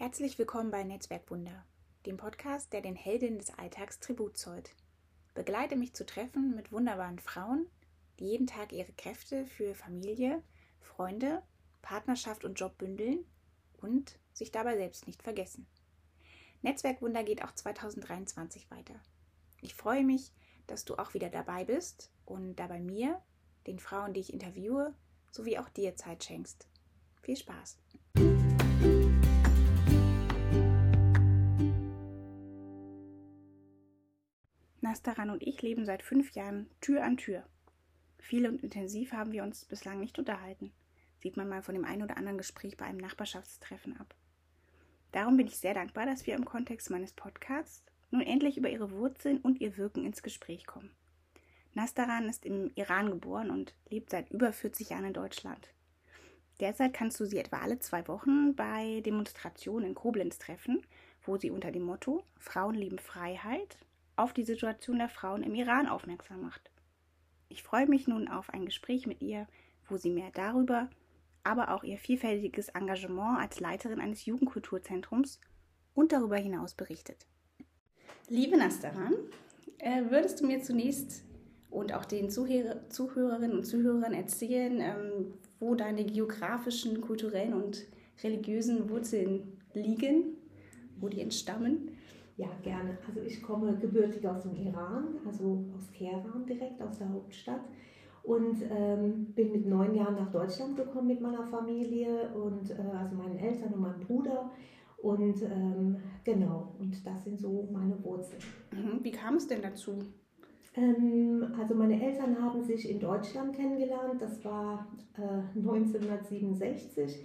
Herzlich willkommen bei Netzwerkwunder, dem Podcast, der den Heldinnen des Alltags Tribut zollt. Begleite mich zu Treffen mit wunderbaren Frauen, die jeden Tag ihre Kräfte für Familie, Freunde, Partnerschaft und Job bündeln und sich dabei selbst nicht vergessen. Netzwerkwunder geht auch 2023 weiter. Ich freue mich, dass du auch wieder dabei bist und dabei mir, den Frauen, die ich interviewe, sowie auch dir Zeit schenkst. Viel Spaß! Nastaran und ich leben seit fünf Jahren Tür an Tür. Viel und intensiv haben wir uns bislang nicht unterhalten. Sieht man mal von dem einen oder anderen Gespräch bei einem Nachbarschaftstreffen ab. Darum bin ich sehr dankbar, dass wir im Kontext meines Podcasts nun endlich über ihre Wurzeln und ihr Wirken ins Gespräch kommen. Nastaran ist im Iran geboren und lebt seit über 40 Jahren in Deutschland. Derzeit kannst du sie etwa alle zwei Wochen bei Demonstrationen in Koblenz treffen, wo sie unter dem Motto Frauen lieben Freiheit auf die Situation der Frauen im Iran aufmerksam macht. Ich freue mich nun auf ein Gespräch mit ihr, wo sie mehr darüber, aber auch ihr vielfältiges Engagement als Leiterin eines Jugendkulturzentrums und darüber hinaus berichtet. Liebe Nastaran, äh, würdest du mir zunächst und auch den Zuhörer, Zuhörerinnen und Zuhörern erzählen, ähm, wo deine geografischen, kulturellen und religiösen Wurzeln liegen, wo die entstammen? Ja, gerne. Also ich komme gebürtig aus dem Iran, also aus Teheran direkt, aus der Hauptstadt. Und ähm, bin mit neun Jahren nach Deutschland gekommen mit meiner Familie und äh, also meinen Eltern und meinem Bruder. Und ähm, genau, und das sind so meine Wurzeln. Mhm. Wie kam es denn dazu? Ähm, also meine Eltern haben sich in Deutschland kennengelernt, das war äh, 1967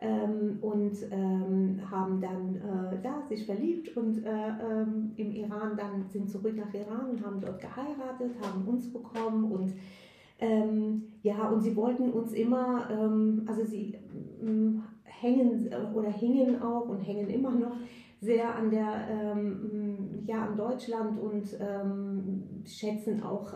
ähm, und ähm, haben dann äh, da sich verliebt und äh, ähm, im Iran dann sind zurück nach Iran und haben dort geheiratet, haben uns bekommen und ähm, ja und sie wollten uns immer, ähm, also sie ähm, hängen oder hingen auch und hängen immer noch sehr an der ja an Deutschland und schätzen auch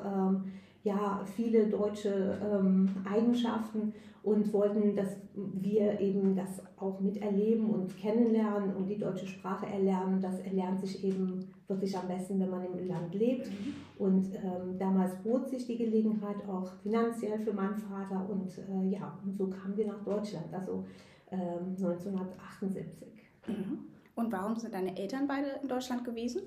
ja, viele deutsche ähm, Eigenschaften und wollten, dass wir eben das auch miterleben und kennenlernen und die deutsche Sprache erlernen. Das erlernt sich eben wirklich am besten, wenn man im Land lebt. Mhm. Und ähm, damals bot sich die Gelegenheit auch finanziell für meinen Vater und äh, ja, und so kamen wir nach Deutschland, also ähm, 1978. Mhm. Und warum sind deine Eltern beide in Deutschland gewesen?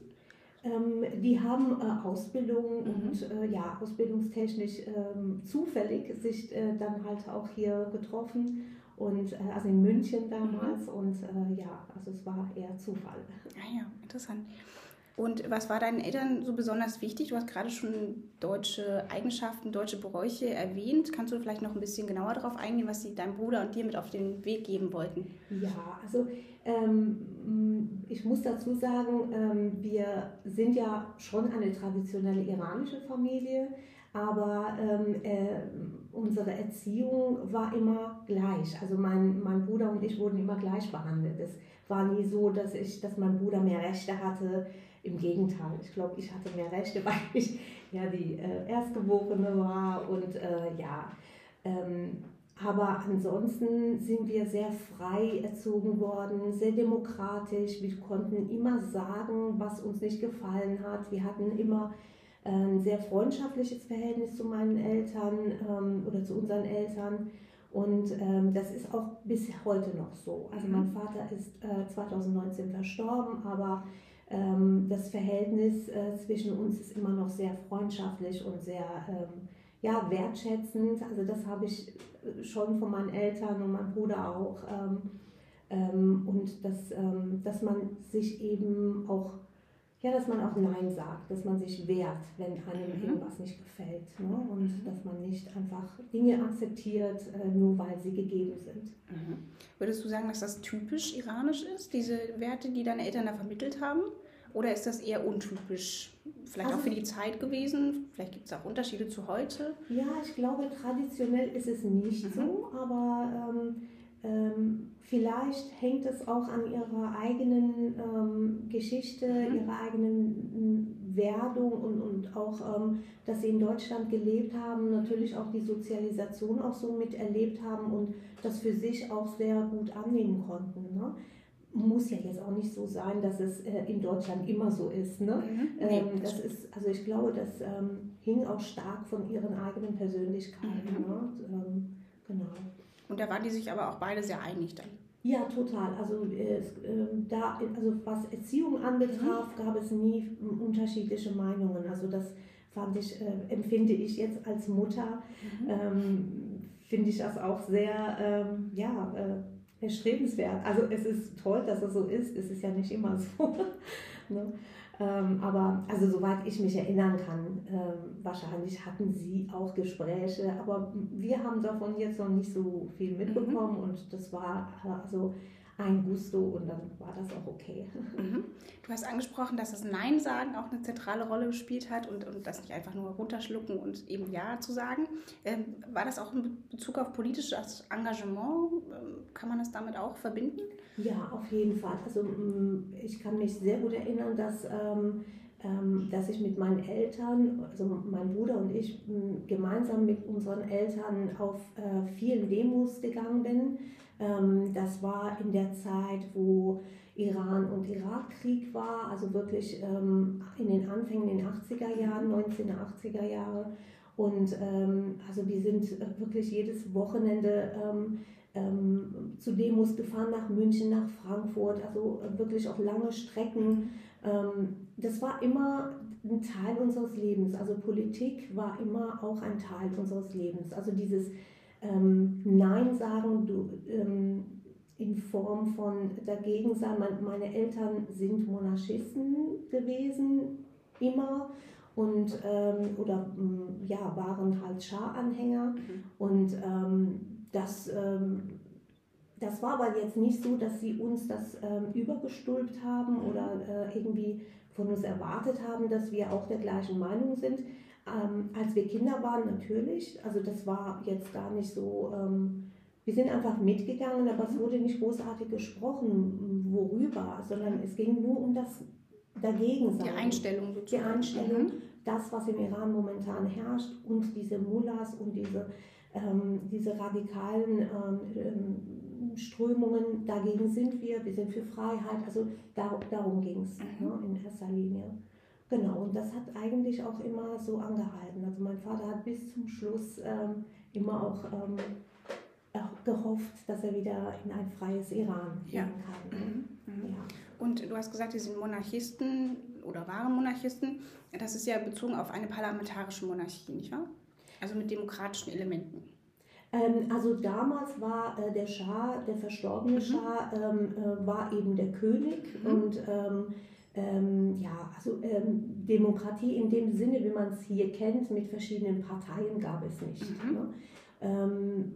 Ähm, die haben äh, Ausbildung mhm. und äh, ja, ausbildungstechnisch ähm, zufällig sich äh, dann halt auch hier getroffen und äh, also in München damals mhm. und äh, ja, also es war eher Zufall. Ah ja, interessant. Und was war deinen Eltern so besonders wichtig? Du hast gerade schon deutsche Eigenschaften, deutsche Bräuche erwähnt. Kannst du vielleicht noch ein bisschen genauer darauf eingehen, was sie deinem Bruder und dir mit auf den Weg geben wollten? Ja, also ähm, ich muss dazu sagen, ähm, wir sind ja schon eine traditionelle iranische Familie, aber ähm, äh, unsere Erziehung war immer gleich. Also mein, mein Bruder und ich wurden immer gleich behandelt. Es war nie so, dass, ich, dass mein Bruder mehr Rechte hatte im Gegenteil, ich glaube, ich hatte mehr Rechte, weil ich ja die äh, Erstgeborene war und äh, ja. Ähm, aber ansonsten sind wir sehr frei erzogen worden, sehr demokratisch. Wir konnten immer sagen, was uns nicht gefallen hat. Wir hatten immer äh, ein sehr freundschaftliches Verhältnis zu meinen Eltern ähm, oder zu unseren Eltern. Und ähm, das ist auch bis heute noch so. Also mein mhm. Vater ist äh, 2019 verstorben, aber das Verhältnis äh, zwischen uns ist immer noch sehr freundschaftlich und sehr ähm, ja, wertschätzend. Also das habe ich äh, schon von meinen Eltern und meinem Bruder auch. Ähm, ähm, und dass, ähm, dass man sich eben auch, ja, dass man auch Nein sagt, dass man sich wehrt, wenn einem mhm. irgendwas nicht gefällt. Ne? Und mhm. dass man nicht einfach Dinge akzeptiert, äh, nur weil sie gegeben sind. Mhm. Würdest du sagen, dass das typisch iranisch ist, diese Werte, die deine Eltern da vermittelt haben? Oder ist das eher untypisch? Vielleicht also, auch für die Zeit gewesen? Vielleicht gibt es auch Unterschiede zu heute? Ja, ich glaube, traditionell ist es nicht mhm. so, aber ähm, vielleicht hängt es auch an ihrer eigenen ähm, Geschichte, mhm. ihrer eigenen Werdung und, und auch, ähm, dass sie in Deutschland gelebt haben, natürlich auch die Sozialisation auch so miterlebt haben und das für sich auch sehr gut annehmen konnten. Ne? muss ja jetzt auch nicht so sein, dass es äh, in Deutschland immer so ist. Ne? Mhm. Ähm, das, das ist, also ich glaube, das ähm, hing auch stark von ihren eigenen Persönlichkeiten. Mhm. Ne? Ähm, genau. Und da waren die sich aber auch beide sehr einig dann. Ja, total. Also, äh, da, also was Erziehung anbetraf, mhm. gab es nie unterschiedliche Meinungen. Also das fand ich, äh, empfinde ich jetzt als Mutter, mhm. ähm, finde ich das auch sehr, ähm, ja, äh, erstrebenswert. Also es ist toll, dass es so ist. Es ist ja nicht immer so. ne? Ähm, aber also soweit ich mich erinnern kann, ähm, wahrscheinlich hatten sie auch Gespräche, aber wir haben davon jetzt noch nicht so viel mhm. mitbekommen mhm. und das war also ein Gusto und dann war das auch okay. Mhm. Du hast angesprochen, dass das Nein sagen auch eine zentrale Rolle gespielt hat und, und das nicht einfach nur runterschlucken und eben Ja zu sagen. Ähm, war das auch in Bezug auf politisches Engagement? Ähm, kann man das damit auch verbinden? Ja, auf jeden Fall. Also mm, ich kann mich sehr gut erinnern, dass, ähm, ähm, dass ich mit meinen Eltern, also mein Bruder und ich, mm, gemeinsam mit unseren Eltern auf äh, vielen Demos gegangen bin das war in der Zeit, wo Iran- und Irakkrieg war, also wirklich ähm, in den Anfängen in den 80er Jahren, 1980er Jahre. Und ähm, also wir sind wirklich jedes Wochenende zu Demos gefahren, nach München, nach Frankfurt, also wirklich auch lange Strecken. das war immer ein Teil unseres Lebens. Also Politik war immer auch ein Teil unseres Lebens. Also dieses ähm, Nein sagen du, ähm, in Form von dagegen sein. Meine Eltern sind Monarchisten gewesen, immer. Und, ähm, oder mm, ja, waren halt Schah-Anhänger. Mhm. Und ähm, das, ähm, das war aber jetzt nicht so, dass sie uns das ähm, übergestülpt haben mhm. oder äh, irgendwie von uns erwartet haben, dass wir auch der gleichen Meinung sind. Ähm, als wir Kinder waren, natürlich. Also das war jetzt gar nicht so. Ähm, wir sind einfach mitgegangen, aber es wurde nicht großartig gesprochen, worüber, sondern es ging nur um das Dagegensein. Die Einstellung sozusagen. Die Einstellung, mhm. das, was im Iran momentan herrscht und diese Mullahs und diese, ähm, diese radikalen ähm, ähm, Strömungen, dagegen sind wir, wir sind für Freiheit. Also da, darum ging es mhm. ne, in erster Linie. Genau, und das hat eigentlich auch immer so angehalten. Also mein Vater hat bis zum Schluss ähm, immer auch, ähm, gehofft, dass er wieder in ein freies Iran gehen ja. kann. Ne? Mhm. Mhm. Ja. Und du hast gesagt, die sind Monarchisten oder waren Monarchisten. Das ist ja bezogen auf eine parlamentarische Monarchie, nicht wahr? Also mit demokratischen Elementen. Ähm, also damals war äh, der Schah, der verstorbene mhm. Schah, ähm, äh, war eben der König mhm. und ähm, ähm, ja, also ähm, Demokratie in dem Sinne, wie man es hier kennt, mit verschiedenen Parteien gab es nicht. Mhm. Ne? Ähm,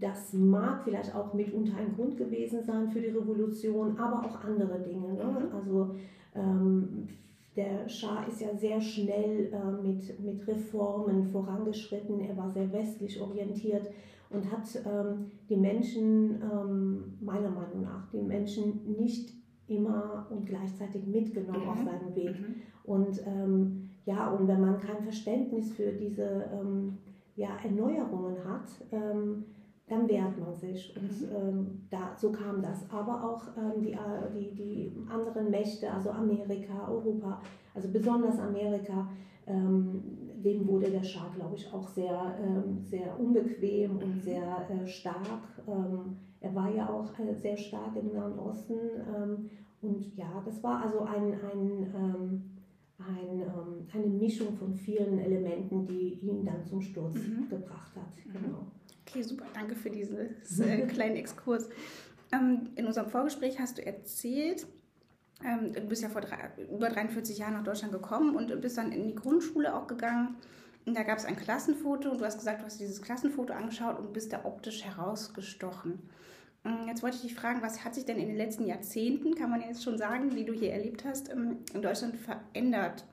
das mag vielleicht auch mitunter ein Grund gewesen sein für die Revolution, aber auch andere Dinge. Ne? Mhm. Also ähm, der Schah ist ja sehr schnell äh, mit, mit Reformen vorangeschritten. Er war sehr westlich orientiert und hat ähm, die Menschen, ähm, meiner Meinung nach, die Menschen nicht immer und gleichzeitig mitgenommen mhm. auf seinem Weg. Mhm. Und ähm, ja, und wenn man kein Verständnis für diese ähm, ja, Erneuerungen hat, ähm, dann wehrt man sich. Und mhm. ähm, da, so kam das. Aber auch ähm, die, äh, die, die anderen Mächte, also Amerika, Europa, also besonders Amerika, ähm, dem wurde der Schah, glaube ich, auch sehr, ähm, sehr unbequem und mhm. sehr äh, stark. Er war ja auch äh, sehr stark im Nahen Osten. Ähm, und ja, das war also ein, ein, ähm, ein, ähm, eine Mischung von vielen Elementen, die ihn dann zum Sturz mhm. gebracht hat. Mhm. Genau. Okay, super. Danke für diesen äh, kleinen Exkurs. Ähm, in unserem Vorgespräch hast du erzählt, ähm, du bist ja vor drei, über 43 Jahren nach Deutschland gekommen und bist dann in die Grundschule auch gegangen. Und da gab es ein Klassenfoto und du hast gesagt, du hast dieses Klassenfoto angeschaut und bist da optisch herausgestochen. Mm, jetzt wollte ich dich fragen, was hat sich denn in den letzten Jahrzehnten, kann man jetzt schon sagen, die du hier erlebt hast, in Deutschland verändert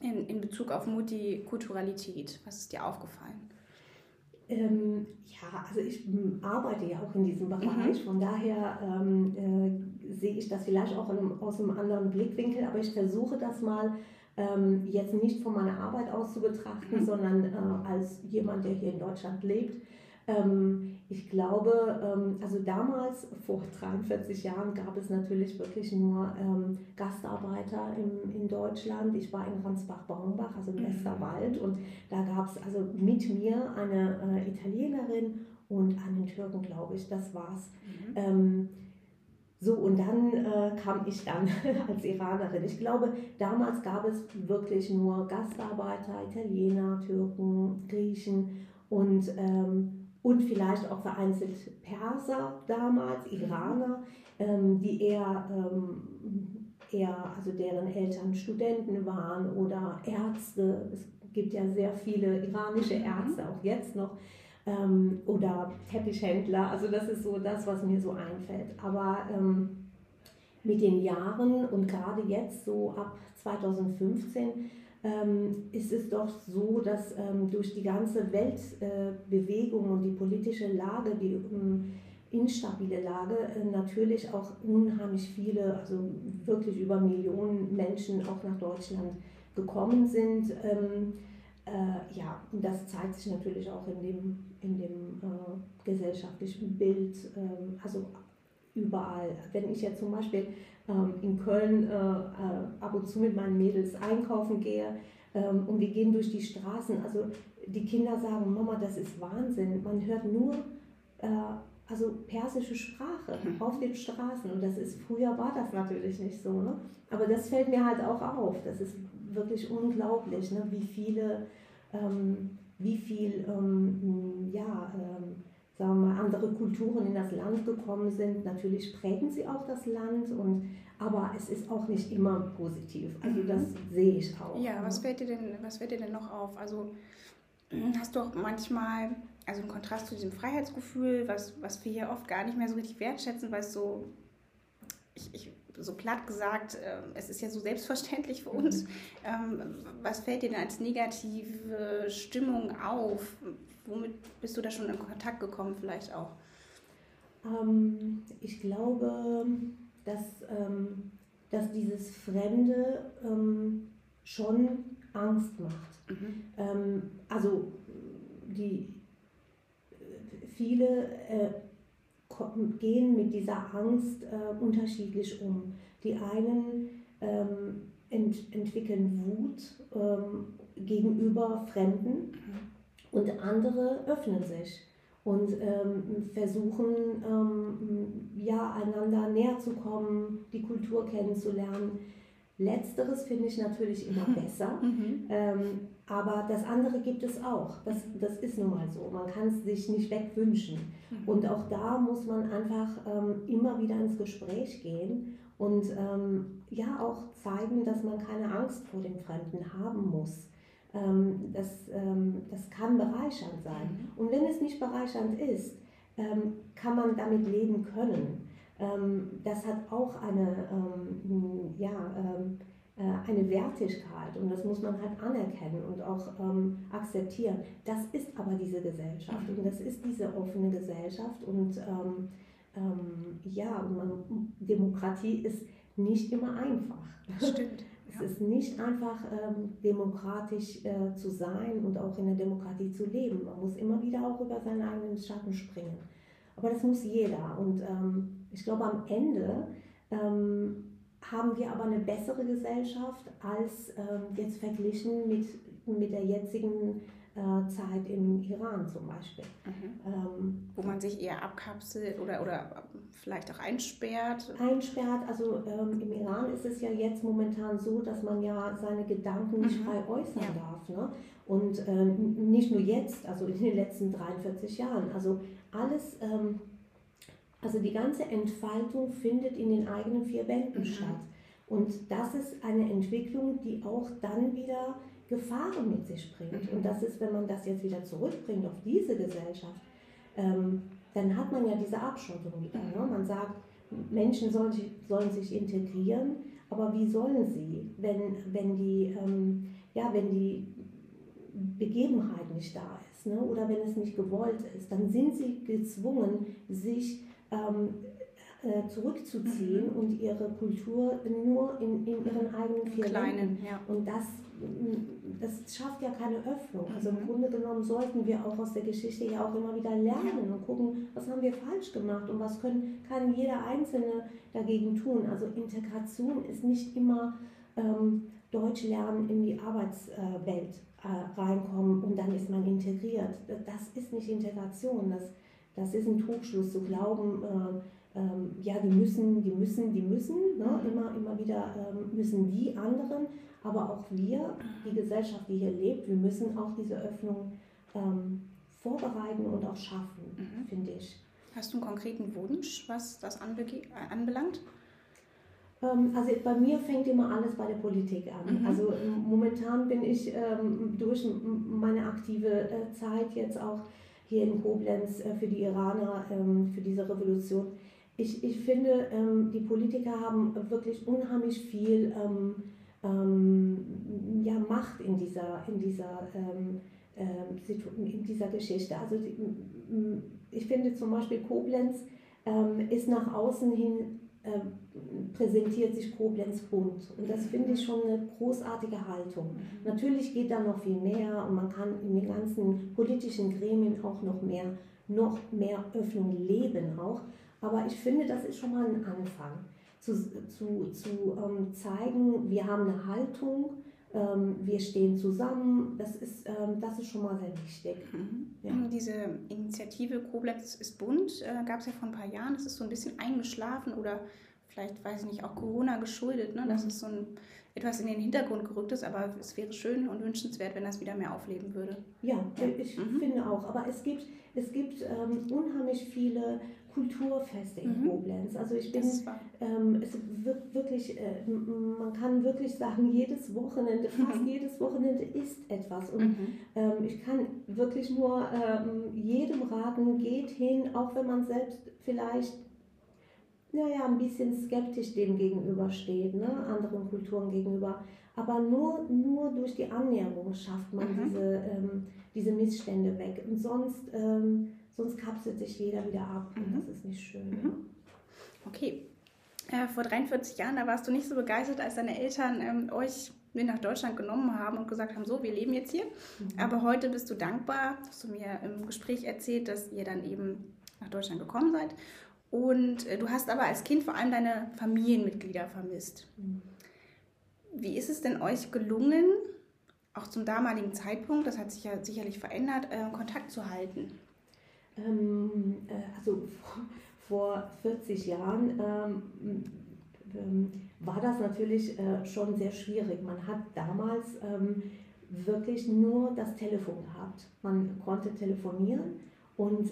in, in Bezug auf Multikulturalität? Was ist dir aufgefallen? Ähm, ja, also ich arbeite ja auch in diesem Bereich, mhm. von daher ähm, äh, sehe ich das vielleicht auch einem, aus einem anderen Blickwinkel, aber ich versuche das mal ähm, jetzt nicht von meiner Arbeit aus zu betrachten, mhm. sondern äh, als jemand, der hier in Deutschland lebt ich glaube, ähm, also damals, vor 43 Jahren, gab es natürlich wirklich nur ähm, Gastarbeiter im, in Deutschland. Ich war in Ransbach-Baumbach, also im mhm. Westerwald, und da gab es also mit mir eine äh, Italienerin und einen Türken, glaube ich, das war's. Mhm. Ähm, so, und dann äh, kam ich dann als Iranerin. Ich glaube, damals gab es wirklich nur Gastarbeiter, Italiener, Türken, Griechen und, ähm, und vielleicht auch vereinzelt Perser damals, mhm. Iraner, ähm, die eher, ähm, eher, also deren Eltern Studenten waren oder Ärzte. Es gibt ja sehr viele iranische mhm. Ärzte, auch jetzt noch ähm, oder Teppichhändler. Also das ist so das, was mir so einfällt. Aber ähm, mit den Jahren und gerade jetzt so ab 2015 ähm, ist es doch so, dass ähm, durch die ganze Weltbewegung äh, und die politische Lage, die ähm, instabile Lage, äh, natürlich auch unheimlich viele, also wirklich über Millionen Menschen auch nach Deutschland gekommen sind. Ähm, äh, ja, und das zeigt sich natürlich auch in dem, in dem äh, gesellschaftlichen Bild, äh, also überall. Wenn ich jetzt zum Beispiel ähm, in Köln äh, äh, ab und zu mit meinen Mädels einkaufen gehe ähm, und wir gehen durch die Straßen, also die Kinder sagen, Mama, das ist Wahnsinn. Man hört nur äh, also persische Sprache mhm. auf den Straßen und das ist früher war das natürlich nicht so, ne? Aber das fällt mir halt auch auf. Das ist wirklich unglaublich, ne? wie viele, ähm, wie viel, ähm, ja, ähm, sagen wir mal, andere Kulturen in das Land gekommen sind. Natürlich prägen sie auch das Land, und, aber es ist auch nicht immer positiv. Also mhm. das sehe ich auch. Ja, was fällt dir denn, was fällt dir denn noch auf? Also hast du auch manchmal, also im Kontrast zu diesem Freiheitsgefühl, was, was wir hier oft gar nicht mehr so richtig wertschätzen, weil es so, ich, ich so platt gesagt, äh, es ist ja so selbstverständlich für uns. Mhm. Ähm, was fällt dir denn als negative Stimmung auf? Womit bist du da schon in Kontakt gekommen, vielleicht auch? Ähm, ich glaube, dass, ähm, dass dieses Fremde ähm, schon Angst macht. Mhm. Ähm, also die viele äh, gehen mit dieser Angst äh, unterschiedlich um. Die einen ähm, ent entwickeln Wut ähm, gegenüber Fremden mhm. Und andere öffnen sich und ähm, versuchen, ähm, ja, einander näher zu kommen, die Kultur kennenzulernen. Letzteres finde ich natürlich immer besser, mhm. ähm, aber das andere gibt es auch. Das, das ist nun mal so. Man kann es sich nicht wegwünschen. Mhm. Und auch da muss man einfach ähm, immer wieder ins Gespräch gehen und ähm, ja auch zeigen, dass man keine Angst vor dem Fremden haben muss. Ähm, das, ähm, das kann bereichernd sein. Mhm. Und wenn es nicht bereichernd ist, ähm, kann man damit leben können. Ähm, das hat auch eine, ja, äh, eine Wertigkeit und das muss man halt anerkennen und auch ähm, akzeptieren. Das ist aber diese Gesellschaft und das ist diese offene Gesellschaft und ähm, ähm, ja, man, Demokratie ist nicht immer einfach. Stimmt. Es ist nicht einfach ähm, demokratisch äh, zu sein und auch in der Demokratie zu leben. Man muss immer wieder auch über seinen eigenen Schatten springen. Aber das muss jeder und ähm, ich glaube am Ende ähm, haben wir aber eine bessere Gesellschaft als ähm, jetzt verglichen mit, mit der jetzigen äh, Zeit im Iran zum Beispiel. Mhm. Ähm, Wo man sich eher abkapselt oder, oder vielleicht auch einsperrt? Einsperrt, also ähm, im Iran ist es ja jetzt momentan so, dass man ja seine Gedanken nicht mhm. frei äußern ja. darf. Ne? Und ähm, nicht nur jetzt, also in den letzten 43 Jahren. Also alles ähm, also die ganze Entfaltung findet in den eigenen vier Wänden mhm. statt. Und das ist eine Entwicklung, die auch dann wieder Gefahren mit sich bringt. Mhm. Und das ist, wenn man das jetzt wieder zurückbringt auf diese Gesellschaft, ähm, dann hat man ja diese Abschottung wieder. Ne? Man sagt, Menschen sollen sich, sollen sich integrieren, aber wie sollen sie, wenn, wenn, die, ähm, ja, wenn die Begebenheit nicht da ist ne? oder wenn es nicht gewollt ist, dann sind sie gezwungen, sich ähm, äh, zurückzuziehen mhm. und ihre Kultur nur in, in ihren eigenen vier Kleinen, ja. Und das, das schafft ja keine Öffnung. Also im mhm. Grunde genommen sollten wir auch aus der Geschichte ja auch immer wieder lernen und gucken, was haben wir falsch gemacht und was können, kann jeder Einzelne dagegen tun. Also Integration ist nicht immer ähm, Deutsch lernen in die Arbeitswelt äh, reinkommen und dann ist man integriert. Das ist nicht Integration, das, das ist ein Trugschluss zu glauben, äh, ähm, ja, die müssen, die müssen, die müssen, ne? Mhm. immer, immer wieder ähm, müssen die anderen, aber auch wir, die Gesellschaft, die hier lebt, wir müssen auch diese Öffnung ähm, vorbereiten und auch schaffen, mhm. finde ich. Hast du einen konkreten Wunsch, was das anbelangt? Ähm, also bei mir fängt immer alles bei der Politik an. Mhm. Also momentan bin ich ähm, durch meine aktive äh, Zeit jetzt auch hier in Koblenz äh, für die Iraner, ähm, für diese Revolution, ich, ich finde, ähm, die Politiker haben wirklich unheimlich viel ähm, ähm, ja, Macht in dieser, in, dieser, ähm, ähm, in dieser Geschichte. Also ich finde zum Beispiel Koblenz ähm, ist nach außen hin äh, präsentiert sich Koblenz bunt. Und das finde ich schon eine großartige Haltung. Mhm. Natürlich geht da noch viel mehr und man kann in den ganzen politischen Gremien auch noch mehr, noch mehr Öffnung leben auch. Aber ich finde, das ist schon mal ein Anfang, zu, zu, zu ähm, zeigen, wir haben eine Haltung, ähm, wir stehen zusammen. Das ist, ähm, das ist schon mal sehr wichtig. Mhm. Ja. Diese Initiative Koblenz ist bunt, äh, gab es ja vor ein paar Jahren. Das ist so ein bisschen eingeschlafen oder vielleicht, weiß ich nicht, auch Corona geschuldet, ne? dass mhm. es so ein, etwas in den Hintergrund gerückt ist, aber es wäre schön und wünschenswert, wenn das wieder mehr aufleben würde. Ja, ja. ich mhm. finde auch. Aber es gibt, es gibt ähm, unheimlich viele Kulturfeste in mhm. Koblenz. Also ich bin, ähm, es wird wirklich, äh, man kann wirklich sagen, jedes Wochenende, fast mhm. jedes Wochenende ist etwas. Und mhm. ähm, ich kann wirklich nur ähm, jedem raten, geht hin, auch wenn man selbst vielleicht naja, ein bisschen skeptisch dem gegenübersteht, ne? anderen Kulturen gegenüber. Aber nur, nur durch die Annäherung schafft man mhm. diese, ähm, diese Missstände weg. Und sonst ähm, sonst kapselt sich jeder wieder ab und mhm. das ist nicht schön. Mhm. Okay. Äh, vor 43 Jahren, da warst du nicht so begeistert, als deine Eltern ähm, euch mit nach Deutschland genommen haben und gesagt haben, so, wir leben jetzt hier. Mhm. Aber heute bist du dankbar, hast du mir im Gespräch erzählt, dass ihr dann eben nach Deutschland gekommen seid. Und äh, du hast aber als Kind vor allem deine Familienmitglieder vermisst. Mhm. Wie ist es denn euch gelungen, auch zum damaligen Zeitpunkt, das hat sich ja sicherlich verändert, äh, Kontakt zu halten? Ähm, äh, also vor, 40 Jahren ähm, ähm, war das natürlich äh, schon sehr schwierig. Man hat damals ähm, wirklich nur das Telefon gehabt. Man konnte telefonieren und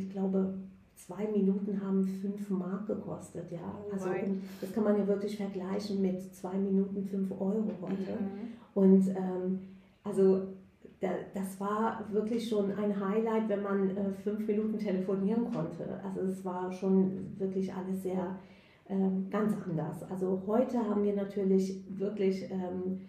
ich glaube, zwei Minuten haben fünf Mark gekostet. Ja? Oh also das kann man ja wirklich vergleichen mit zwei Minuten fünf Euro heute. Mhm. Und ähm, also das war wirklich schon ein Highlight, wenn man äh, fünf Minuten telefonieren konnte. Also es war schon wirklich alles sehr ähm, ganz anders. Also heute haben wir natürlich wirklich ähm,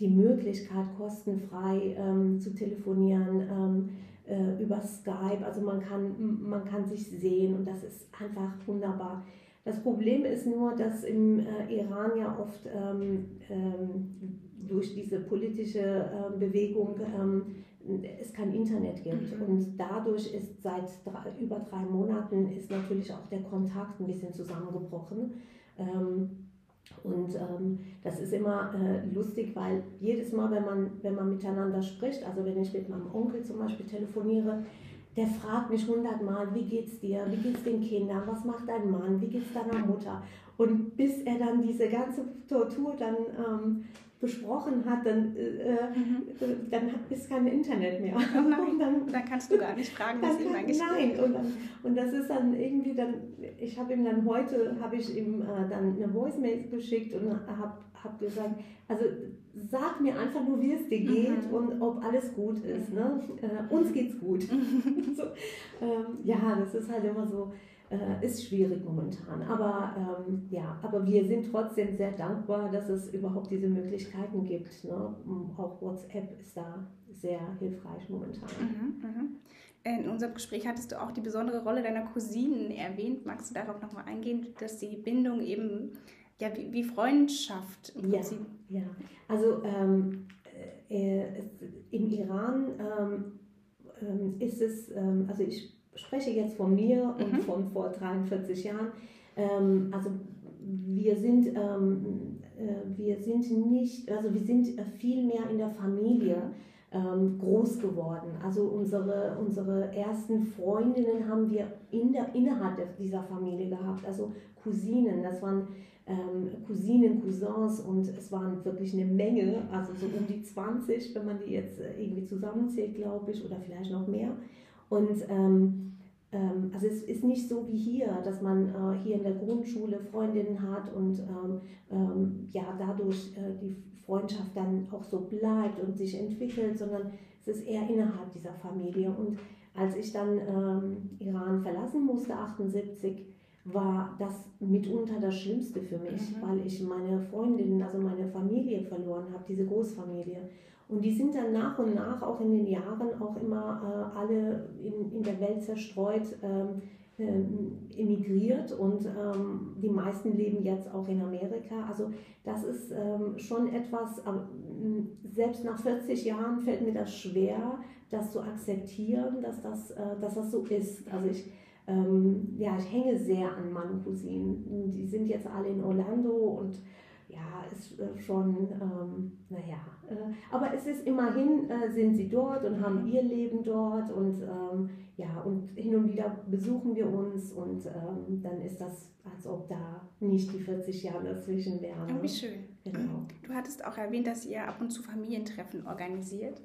die Möglichkeit, kostenfrei ähm, zu telefonieren äh, über Skype. Also man kann, man kann sich sehen und das ist einfach wunderbar. Das Problem ist nur, dass im äh, Iran ja oft durch diese politische äh, Bewegung ähm, es kein Internet gibt. Mhm. Und dadurch ist seit drei, über drei Monaten ist natürlich auch der Kontakt ein bisschen zusammengebrochen. Ähm, und ähm, das ist immer äh, lustig, weil jedes Mal, wenn man, wenn man miteinander spricht, also wenn ich mit meinem Onkel zum Beispiel telefoniere, der fragt mich hundertmal, wie geht's dir, wie geht's den Kindern, was macht dein Mann, wie geht's deiner Mutter. Und bis er dann diese ganze Tortur dann ähm, besprochen hat, dann, äh, mhm. dann ist kein Internet mehr. Oh nein, dann, dann, kannst du gar nicht fragen, was ihm eigentlich Nein, und, dann, und das ist dann irgendwie dann, ich habe ihm dann heute, habe ich ihm äh, dann eine Voicemail geschickt und habe hab gesagt, also sag mir einfach nur, wie es dir geht mhm. und ob alles gut ist. Ne? Äh, uns geht's gut. so, ähm, ja, das ist halt immer so, äh, ist schwierig momentan. Aber ähm, ja, aber wir sind trotzdem sehr dankbar, dass es überhaupt diese Möglichkeiten gibt. Ne? Auch WhatsApp ist da sehr hilfreich momentan. Mhm, mhm. In unserem Gespräch hattest du auch die besondere Rolle deiner Cousinen erwähnt. Magst du darauf nochmal eingehen, dass die Bindung eben ja, wie, wie Freundschaft im Prinzip? Ja, ja. also ähm, äh, im Iran ähm, ähm, ist es, ähm, also ich spreche jetzt von mir und mhm. von vor 43 Jahren, ähm, also wir sind, ähm, äh, wir sind nicht, also wir sind viel mehr in der Familie ähm, groß geworden. Also unsere, unsere ersten Freundinnen haben wir in der, innerhalb dieser Familie gehabt, also Cousinen, das waren ähm, Cousinen, Cousins und es waren wirklich eine Menge, also so um die 20, wenn man die jetzt äh, irgendwie zusammenzählt, glaube ich, oder vielleicht noch mehr. Und ähm, ähm, also es ist nicht so wie hier, dass man äh, hier in der Grundschule Freundinnen hat und ähm, ähm, ja dadurch äh, die Freundschaft dann auch so bleibt und sich entwickelt, sondern es ist eher innerhalb dieser Familie. Und als ich dann ähm, Iran verlassen musste, 78, war das mitunter das Schlimmste für mich, mhm. weil ich meine Freundinnen, also meine Familie verloren habe, diese Großfamilie. Und die sind dann nach und nach auch in den Jahren auch immer äh, alle in, in der Welt zerstreut ähm, äh, emigriert und ähm, die meisten leben jetzt auch in Amerika. Also das ist ähm, schon etwas, äh, selbst nach 40 Jahren fällt mir das schwer, das zu akzeptieren, dass das, äh, dass das so ist. Also ich ähm, ja, ich hänge sehr an meinen Cousinen. Die sind jetzt alle in Orlando und ja, ist äh, schon, ähm, naja, äh, aber es ist immerhin, äh, sind sie dort und haben ihr Leben dort und ähm, ja, und hin und wieder besuchen wir uns und ähm, dann ist das, als ob da nicht die 40 Jahre dazwischen wären. Oh, wie schön. Genau. Du hattest auch erwähnt, dass ihr ab und zu Familientreffen organisiert.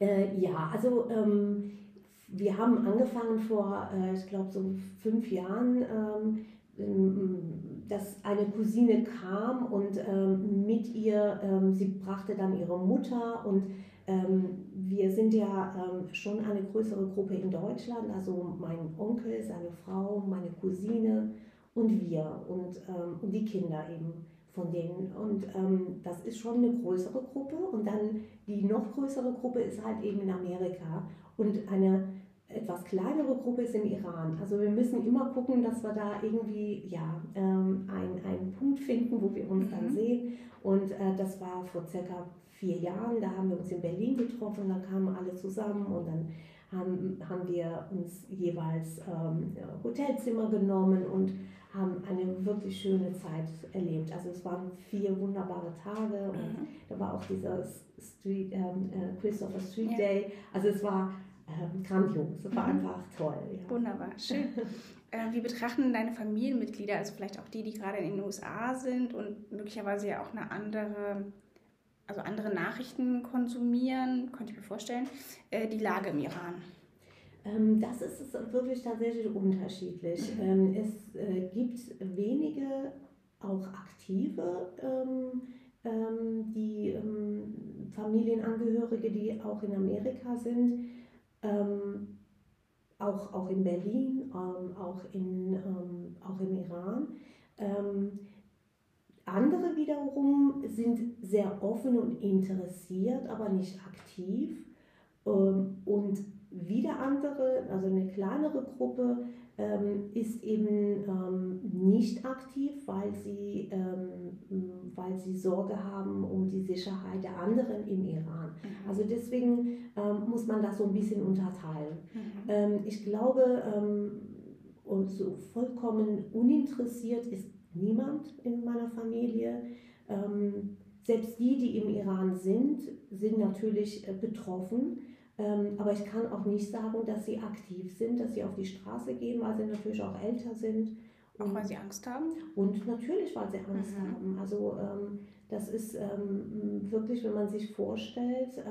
Äh, ja, also ähm, wir haben angefangen vor, äh, ich glaube, so fünf Jahren, ähm, dass eine Cousine kam und ähm, mit ihr, ähm, sie brachte dann ihre Mutter und wir sind ja schon eine größere Gruppe in Deutschland, also mein Onkel, seine Frau, meine Cousine und wir und, und die Kinder eben von denen. Und ähm, das ist schon eine größere Gruppe. Und dann die noch größere Gruppe ist halt eben in Amerika. Und eine etwas kleinere Gruppe ist im Iran. Also wir müssen immer gucken, dass wir da irgendwie ja, ähm, einen, einen Punkt finden, wo wir uns mhm. dann sehen. Und äh, das war vor circa vier Jahren, da haben wir uns in Berlin getroffen, da kamen alle zusammen und dann haben, haben wir uns jeweils ähm, Hotelzimmer genommen und haben eine wirklich schöne Zeit erlebt. Also es waren vier wunderbare Tage und mhm. da war auch dieser Street, ähm, äh, Christopher Street ja. Day. Also es war ähm, grandios. Es war mhm. einfach toll. Ja. Wunderbar, schön. äh, wie betrachten deine Familienmitglieder, also vielleicht auch die, die gerade in den USA sind und möglicherweise ja auch eine andere, also andere Nachrichten konsumieren, könnte ich mir vorstellen, äh, die Lage im Iran? Ähm, das ist wirklich tatsächlich unterschiedlich. Mhm. Ähm, es äh, gibt wenige auch aktive ähm, die Familienangehörige, die auch in Amerika sind ähm, auch, auch in Berlin, ähm, auch, in, ähm, auch im Iran. Ähm, andere wiederum sind sehr offen und interessiert, aber nicht aktiv. Ähm, und wieder andere, also eine kleinere Gruppe, ist eben ähm, nicht aktiv, weil sie, ähm, weil sie Sorge haben um die Sicherheit der anderen im Iran. Mhm. Also deswegen ähm, muss man das so ein bisschen unterteilen. Mhm. Ähm, ich glaube, ähm, und so vollkommen uninteressiert ist niemand in meiner Familie. selbst die, die im Iran sind, sind natürlich äh, betroffen. Ähm, aber ich kann auch nicht sagen, dass sie aktiv sind, dass sie auf die Straße gehen, weil sie natürlich auch älter sind. Auch weil sie Angst haben? Und natürlich, weil sie Angst mhm. haben. Also ähm, das ist ähm, wirklich, wenn man sich vorstellt,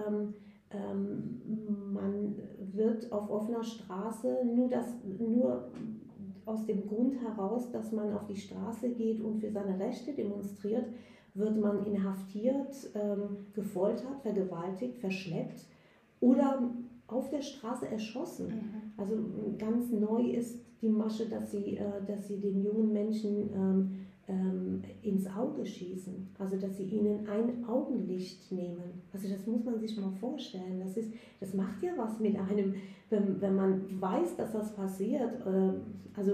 man wird auf offener Straße nur, das, nur aus dem Grund heraus, dass man auf die Straße geht und für seine Rechte demonstriert, wird man inhaftiert, ähm, gefoltert, vergewaltigt, verschleppt oder auf der Straße erschossen. Mhm. Also ganz neu ist die Masche, dass sie, äh, dass sie den jungen Menschen ähm, ähm, ins Auge schießen. Also dass sie ihnen ein Augenlicht nehmen. Also das muss man sich mal vorstellen. Das, ist, das macht ja was mit einem, wenn, wenn man weiß, dass das passiert. Ähm, also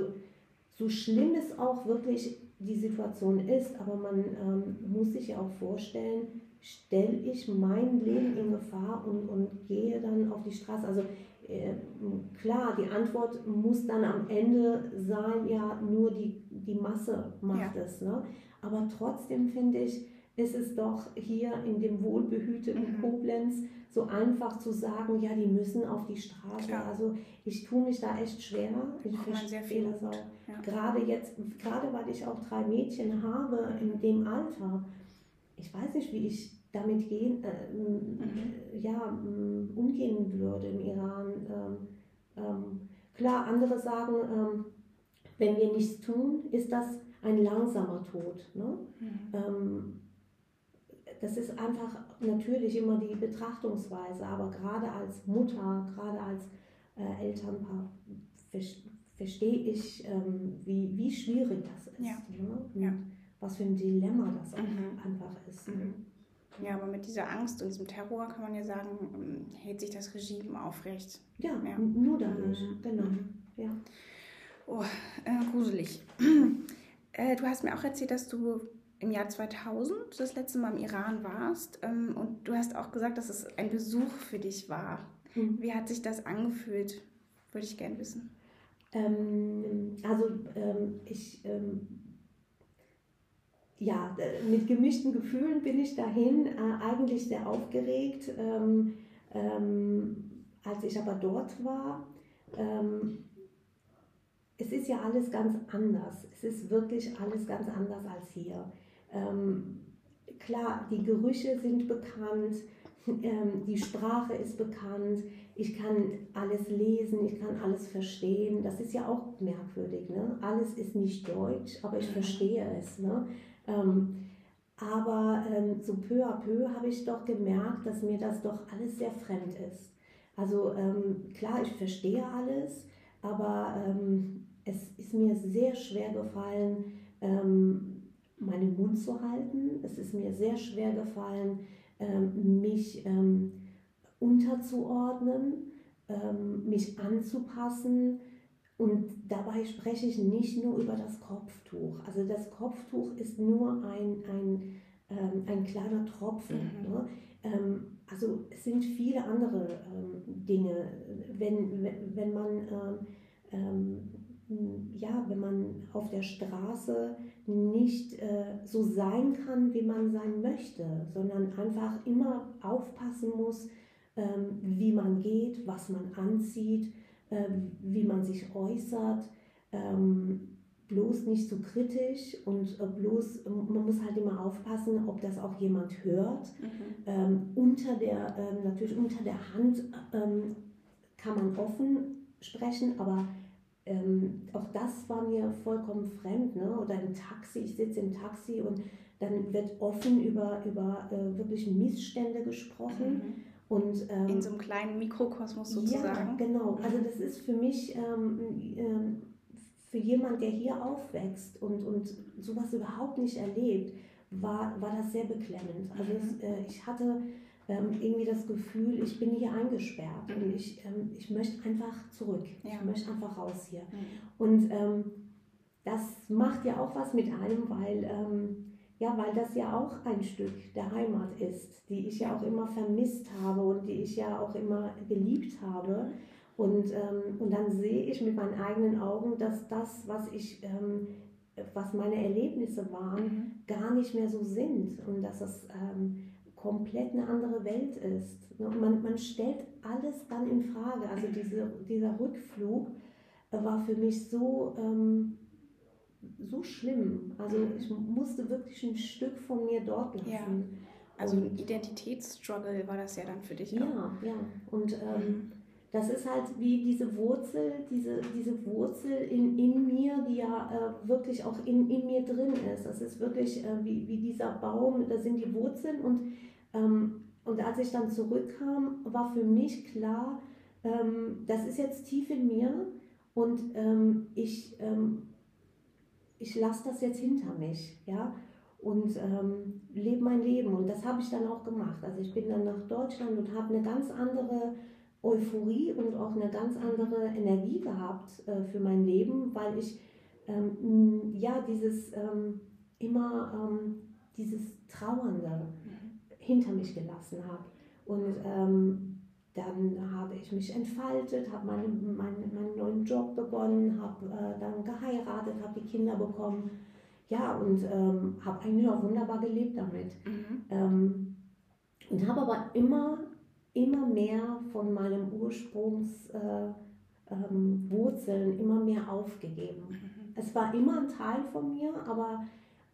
so schlimm es auch wirklich die Situation ist, aber man ähm, muss sich ja auch vorstellen, stelle ich mein Leben in Gefahr und, und gehe dann auf die Straße. Also äh, klar, die Antwort muss dann am Ende sein, ja, nur die, die Masse macht ja. es. Ne? Aber trotzdem finde ich, ist es doch hier in dem wohlbehüteten mhm. Koblenz so einfach zu sagen, ja, die müssen auf die Straße. Klar. Also ich tue mich da echt schwer. Ich verstehe das auch. Ja. Gerade jetzt, gerade weil ich auch drei Mädchen habe in dem Alter, ich weiß nicht, wie ich damit gehen, äh, mhm. ja, umgehen würde im Iran. Ähm, ähm, klar, andere sagen, ähm, wenn wir nichts tun, ist das ein langsamer Tod. Ne? Mhm. Ähm, das ist einfach natürlich immer die Betrachtungsweise, aber gerade als Mutter, gerade als äh, Elternpaar verstehe ich, ähm, wie, wie schwierig das ist. Ja. Ne? Ja. Was für ein Dilemma das mhm. einfach ist. Ne? Ja, aber mit dieser Angst und diesem Terror kann man ja sagen, ähm, hält sich das Regime aufrecht. Ja, ja. nur dadurch, mhm. genau. Mhm. Ja. Oh, äh, gruselig. äh, du hast mir auch erzählt, dass du im Jahr 2000 das letzte Mal im Iran warst ähm, und du hast auch gesagt, dass es ein Besuch für dich war. Mhm. Wie hat sich das angefühlt? Würde ich gerne wissen. Ähm, also ähm, ich ähm, ja, mit gemischten Gefühlen bin ich dahin, äh, eigentlich sehr aufgeregt. Ähm, ähm, als ich aber dort war, ähm, es ist ja alles ganz anders. Es ist wirklich alles ganz anders als hier. Klar, die Gerüche sind bekannt, die Sprache ist bekannt, ich kann alles lesen, ich kann alles verstehen. Das ist ja auch merkwürdig. Ne? Alles ist nicht deutsch, aber ich verstehe es. Ne? Ähm, aber ähm, so peu à peu habe ich doch gemerkt, dass mir das doch alles sehr fremd ist. Also ähm, klar, ich verstehe alles, aber ähm, es ist mir sehr schwer gefallen, ähm, meinen Mund zu halten. Es ist mir sehr schwer gefallen, ähm, mich unterzuordnen, mich anzupassen und dabei spreche ich nicht nur über das Kopftuch. Also das Kopftuch ist nur ein, ein, ähm, ein kleiner Tropfen. Mhm. Ne? Ähm, also es sind viele andere ähm, Dinge. Wenn, wenn, wenn man ähm, ähm, ja, wenn man auf der Straße nicht äh, so sein kann, wie man sein möchte, sondern einfach immer aufpassen muss, ähm, wie man geht, was man anzieht, wie man sich äußert, ähm, bloß nicht so kritisch und äh, bloß, man muss halt immer aufpassen, ob das auch jemand hört. Mhm. Ähm, unter der, natürlich unter der Hand kann man offen sprechen, aber ähm, auch das war mir vollkommen fremd. Ne? Oder im Taxi, ich sitze im Taxi und dann wird offen über, über äh, wirklich Missstände gesprochen. Mhm. Und, ähm, In so einem kleinen Mikrokosmos sozusagen. Ja, genau. Also das ist für mich, ähm, ähm, für jemand, der hier aufwächst und, und sowas überhaupt nicht erlebt, war, war das sehr beklemmend. Also es, mhm. äh, ich hatte ähm, irgendwie das Gefühl, ich bin hier eingesperrt und mhm. ich, ähm, ich möchte einfach zurück. Ja. Ich möchte einfach raus hier. Mhm. Und ähm, das macht ja auch was mit einem, weil ja, weil das ja auch ein Stück der Heimat ist, die ich ja auch immer vermisst habe und die ich ja auch immer geliebt habe. Und, ähm, und dann sehe ich mit meinen eigenen Augen, dass das, was ich, ähm, was meine Erlebnisse waren, mhm. gar nicht mehr so sind und dass es ähm, komplett eine andere Welt ist. Und man, man stellt alles dann in Frage. Also diese, dieser Rückflug war für mich so ähm, so schlimm. Also ich musste wirklich ein Stück von mir dort lassen. Ja. Also ein Identitätsstruggle war das ja dann für dich ja, auch. Ja, ja. Und ähm, mhm. das ist halt wie diese Wurzel, diese, diese Wurzel in, in mir, die ja äh, wirklich auch in, in mir drin ist. Das ist wirklich äh, wie, wie dieser Baum, da sind die Wurzeln und, ähm, und als ich dann zurückkam, war für mich klar, ähm, das ist jetzt tief in mir und ähm, ich ähm, ich lasse das jetzt hinter mich, ja. und ähm, lebe mein Leben. Und das habe ich dann auch gemacht. Also ich bin dann nach Deutschland und habe eine ganz andere Euphorie und auch eine ganz andere Energie gehabt äh, für mein Leben, weil ich ähm, ja dieses ähm, immer ähm, dieses Trauernde mhm. hinter mich gelassen habe. Und ähm, dann habe ich mich entfaltet, habe meine, meine, meinen neuen Job begonnen, habe äh, dann geheiratet, habe die Kinder bekommen. Ja, und ähm, habe eigentlich auch wunderbar gelebt damit. Mhm. Ähm, und habe aber immer, immer mehr von meinem Ursprungswurzeln äh, ähm, immer mehr aufgegeben. Mhm. Es war immer ein Teil von mir, aber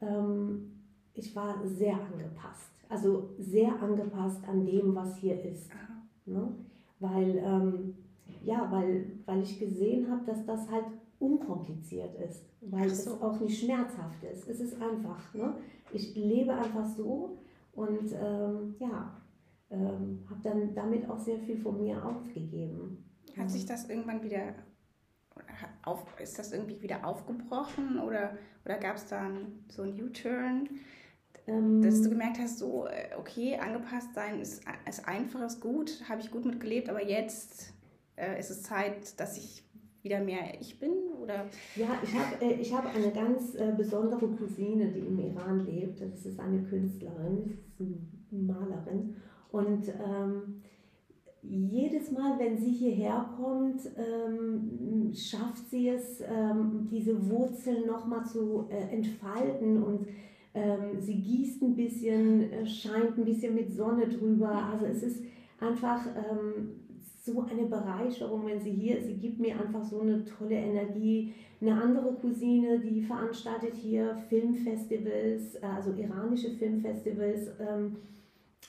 ähm, ich war sehr angepasst. Also sehr angepasst an dem, was hier ist. Ne? Weil, ähm, ja, weil, weil ich gesehen habe, dass das halt unkompliziert ist, weil so. es auch nicht schmerzhaft ist. Es ist einfach, ne? ich lebe einfach so und ähm, ja, ähm, habe dann damit auch sehr viel von mir aufgegeben. Hat sich das irgendwann wieder auf, ist das irgendwie wieder aufgebrochen oder, oder gab es da so einen U-Turn? Ähm, dass du gemerkt hast, so, äh, okay, angepasst sein ist, ist einfach, ist gut, habe ich gut mitgelebt, aber jetzt äh, ist es Zeit, dass ich wieder mehr ich bin? Oder? Ja, ich habe äh, hab eine ganz äh, besondere Cousine, die im Iran lebt. Das ist eine Künstlerin, das ist eine Malerin. Und ähm, jedes Mal, wenn sie hierher kommt, ähm, schafft sie es, ähm, diese Wurzeln nochmal zu äh, entfalten und ähm, sie gießt ein bisschen, äh, scheint ein bisschen mit Sonne drüber. Also es ist einfach ähm, so eine Bereicherung, wenn sie hier ist. Sie gibt mir einfach so eine tolle Energie. Eine andere Cousine, die veranstaltet hier Filmfestivals, äh, also iranische Filmfestivals. Ähm,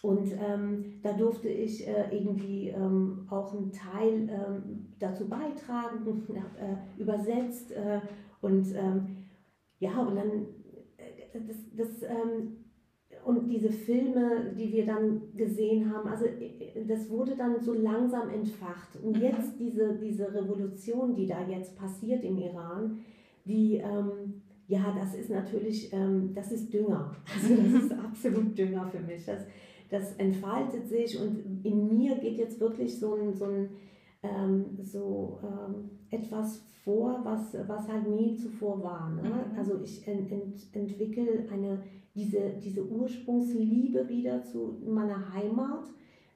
und ähm, da durfte ich äh, irgendwie ähm, auch einen Teil ähm, dazu beitragen, äh, übersetzt. Äh, und ähm, ja, und dann das, das ähm, und diese Filme, die wir dann gesehen haben, also das wurde dann so langsam entfacht. Und mhm. jetzt diese, diese Revolution, die da jetzt passiert im Iran, die, ähm, ja, das ist natürlich, ähm, das ist Dünger. Also das ist absolut Dünger für mich. Das, das entfaltet sich und in mir geht jetzt wirklich so ein, so ein ähm, so ähm, etwas vor, was, was halt nie zuvor war. Ne? Mhm. Also ich ent, ent, entwickle eine, diese, diese Ursprungsliebe wieder zu meiner Heimat.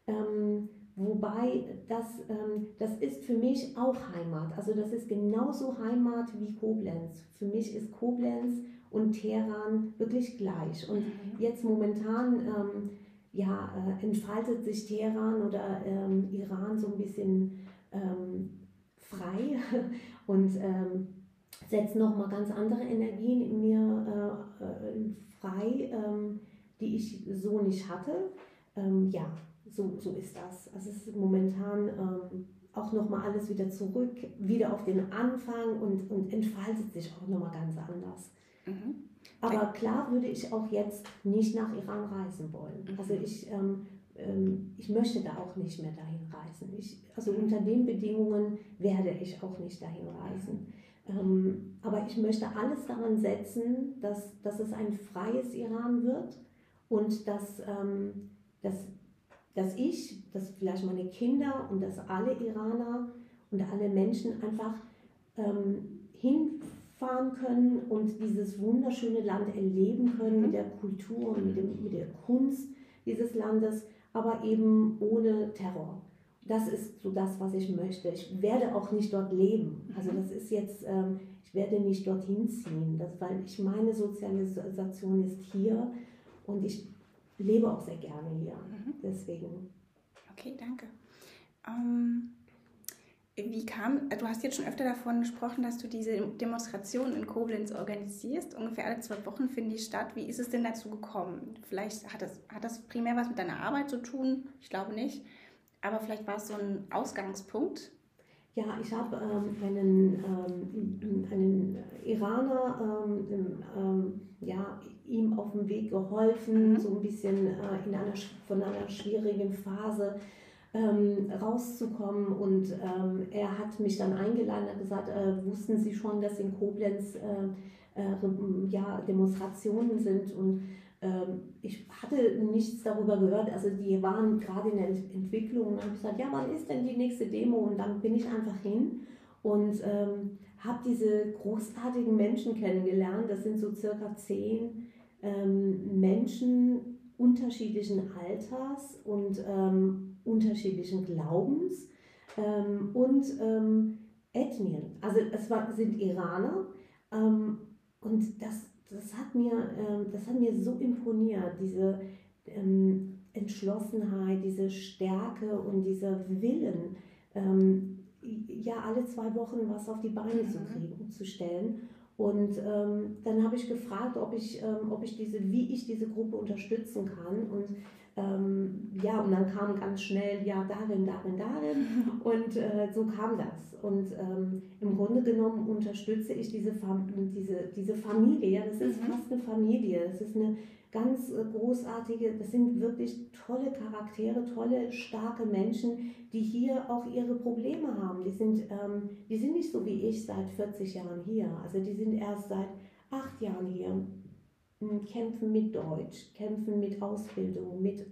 Ähm, wobei das, ähm, das ist für mich auch Heimat. Also das ist genauso Heimat wie Koblenz. Für mich ist Koblenz und Teheran wirklich gleich. Und mhm. jetzt momentan ähm, ja, äh, entfaltet sich Teheran oder ähm, Iran so ein bisschen ähm, frei und ähm, setzt nochmal ganz andere Energien in mir äh, äh, frei, ähm, die ich so nicht hatte. Ähm, ja, so, so ist das. Also es ist momentan ähm, auch nochmal alles wieder zurück, wieder auf den Anfang und, und entfaltet sich auch nochmal ganz anders. Mhm. Aber klar würde ich auch jetzt nicht nach Iran reisen wollen. Mhm. Also ich ähm, ich möchte da auch nicht mehr dahin reisen. Ich, also unter den Bedingungen werde ich auch nicht dahin reisen. Ähm, aber ich möchte alles daran setzen, dass, dass es ein freies Iran wird und dass, ähm, dass, dass ich, dass vielleicht meine Kinder und dass alle Iraner und alle Menschen einfach hinfahren können und dieses wunderschöne Land erleben können mit der Kultur und mit, dem, mit der Kunst dieses Landes aber eben ohne Terror. Das ist so das, was ich möchte. Ich werde auch nicht dort leben. Also das ist jetzt, ähm, ich werde nicht dorthin ziehen, das, weil ich meine Sozialisation ist hier und ich lebe auch sehr gerne hier. Mhm. Deswegen. Okay, danke. Ähm, wie kam, du hast jetzt schon öfter davon gesprochen, dass du diese Demonstration in Koblenz organisierst. Ungefähr alle zwei Wochen finden die statt. Wie ist es denn dazu gekommen? Vielleicht hat das, hat das primär was mit deiner Arbeit zu tun. Ich glaube nicht. Aber vielleicht war es so ein Ausgangspunkt. Ja, ich habe ähm, einen, ähm, einen Iraner, ähm, ähm ja, ihm auf dem Weg geholfen, mhm. so ein bisschen äh, in einer, von einer schwierigen Phase ähm, rauszukommen. Und ähm, er hat mich dann eingeladen, hat gesagt, äh, wussten Sie schon, dass in Koblenz äh, äh, ja, Demonstrationen sind und ähm, ich hatte nichts darüber gehört, also die waren gerade in der Entwicklung und habe gesagt, ja, wann ist denn die nächste Demo? Und dann bin ich einfach hin und ähm, habe diese großartigen Menschen kennengelernt. Das sind so circa zehn ähm, Menschen unterschiedlichen Alters und ähm, unterschiedlichen Glaubens ähm, und ähm, Ethnien. Also es war, sind Iraner ähm, und das, das, hat mir, ähm, das hat mir so imponiert, diese ähm, Entschlossenheit, diese Stärke und dieser Willen, ähm, ja alle zwei Wochen was auf die Beine zu mhm. kriegen, zu stellen. Und ähm, dann habe ich gefragt, ob ich, ähm, ob ich diese, wie ich diese Gruppe unterstützen kann. Und ähm, ja, und dann kam ganz schnell, ja, darin, darin, darin. Und äh, so kam das. Und ähm, im Grunde genommen unterstütze ich diese, Fam diese, diese Familie. Ja, das ist mhm. fast eine Familie. Das ist eine ganz äh, großartige, das sind wirklich tolle Charaktere, tolle, starke Menschen, die hier auch ihre Probleme haben. Die sind, ähm, die sind nicht so wie ich seit 40 Jahren hier. Also die sind erst seit acht Jahren hier, kämpfen mit Deutsch, kämpfen mit Ausbildung, mit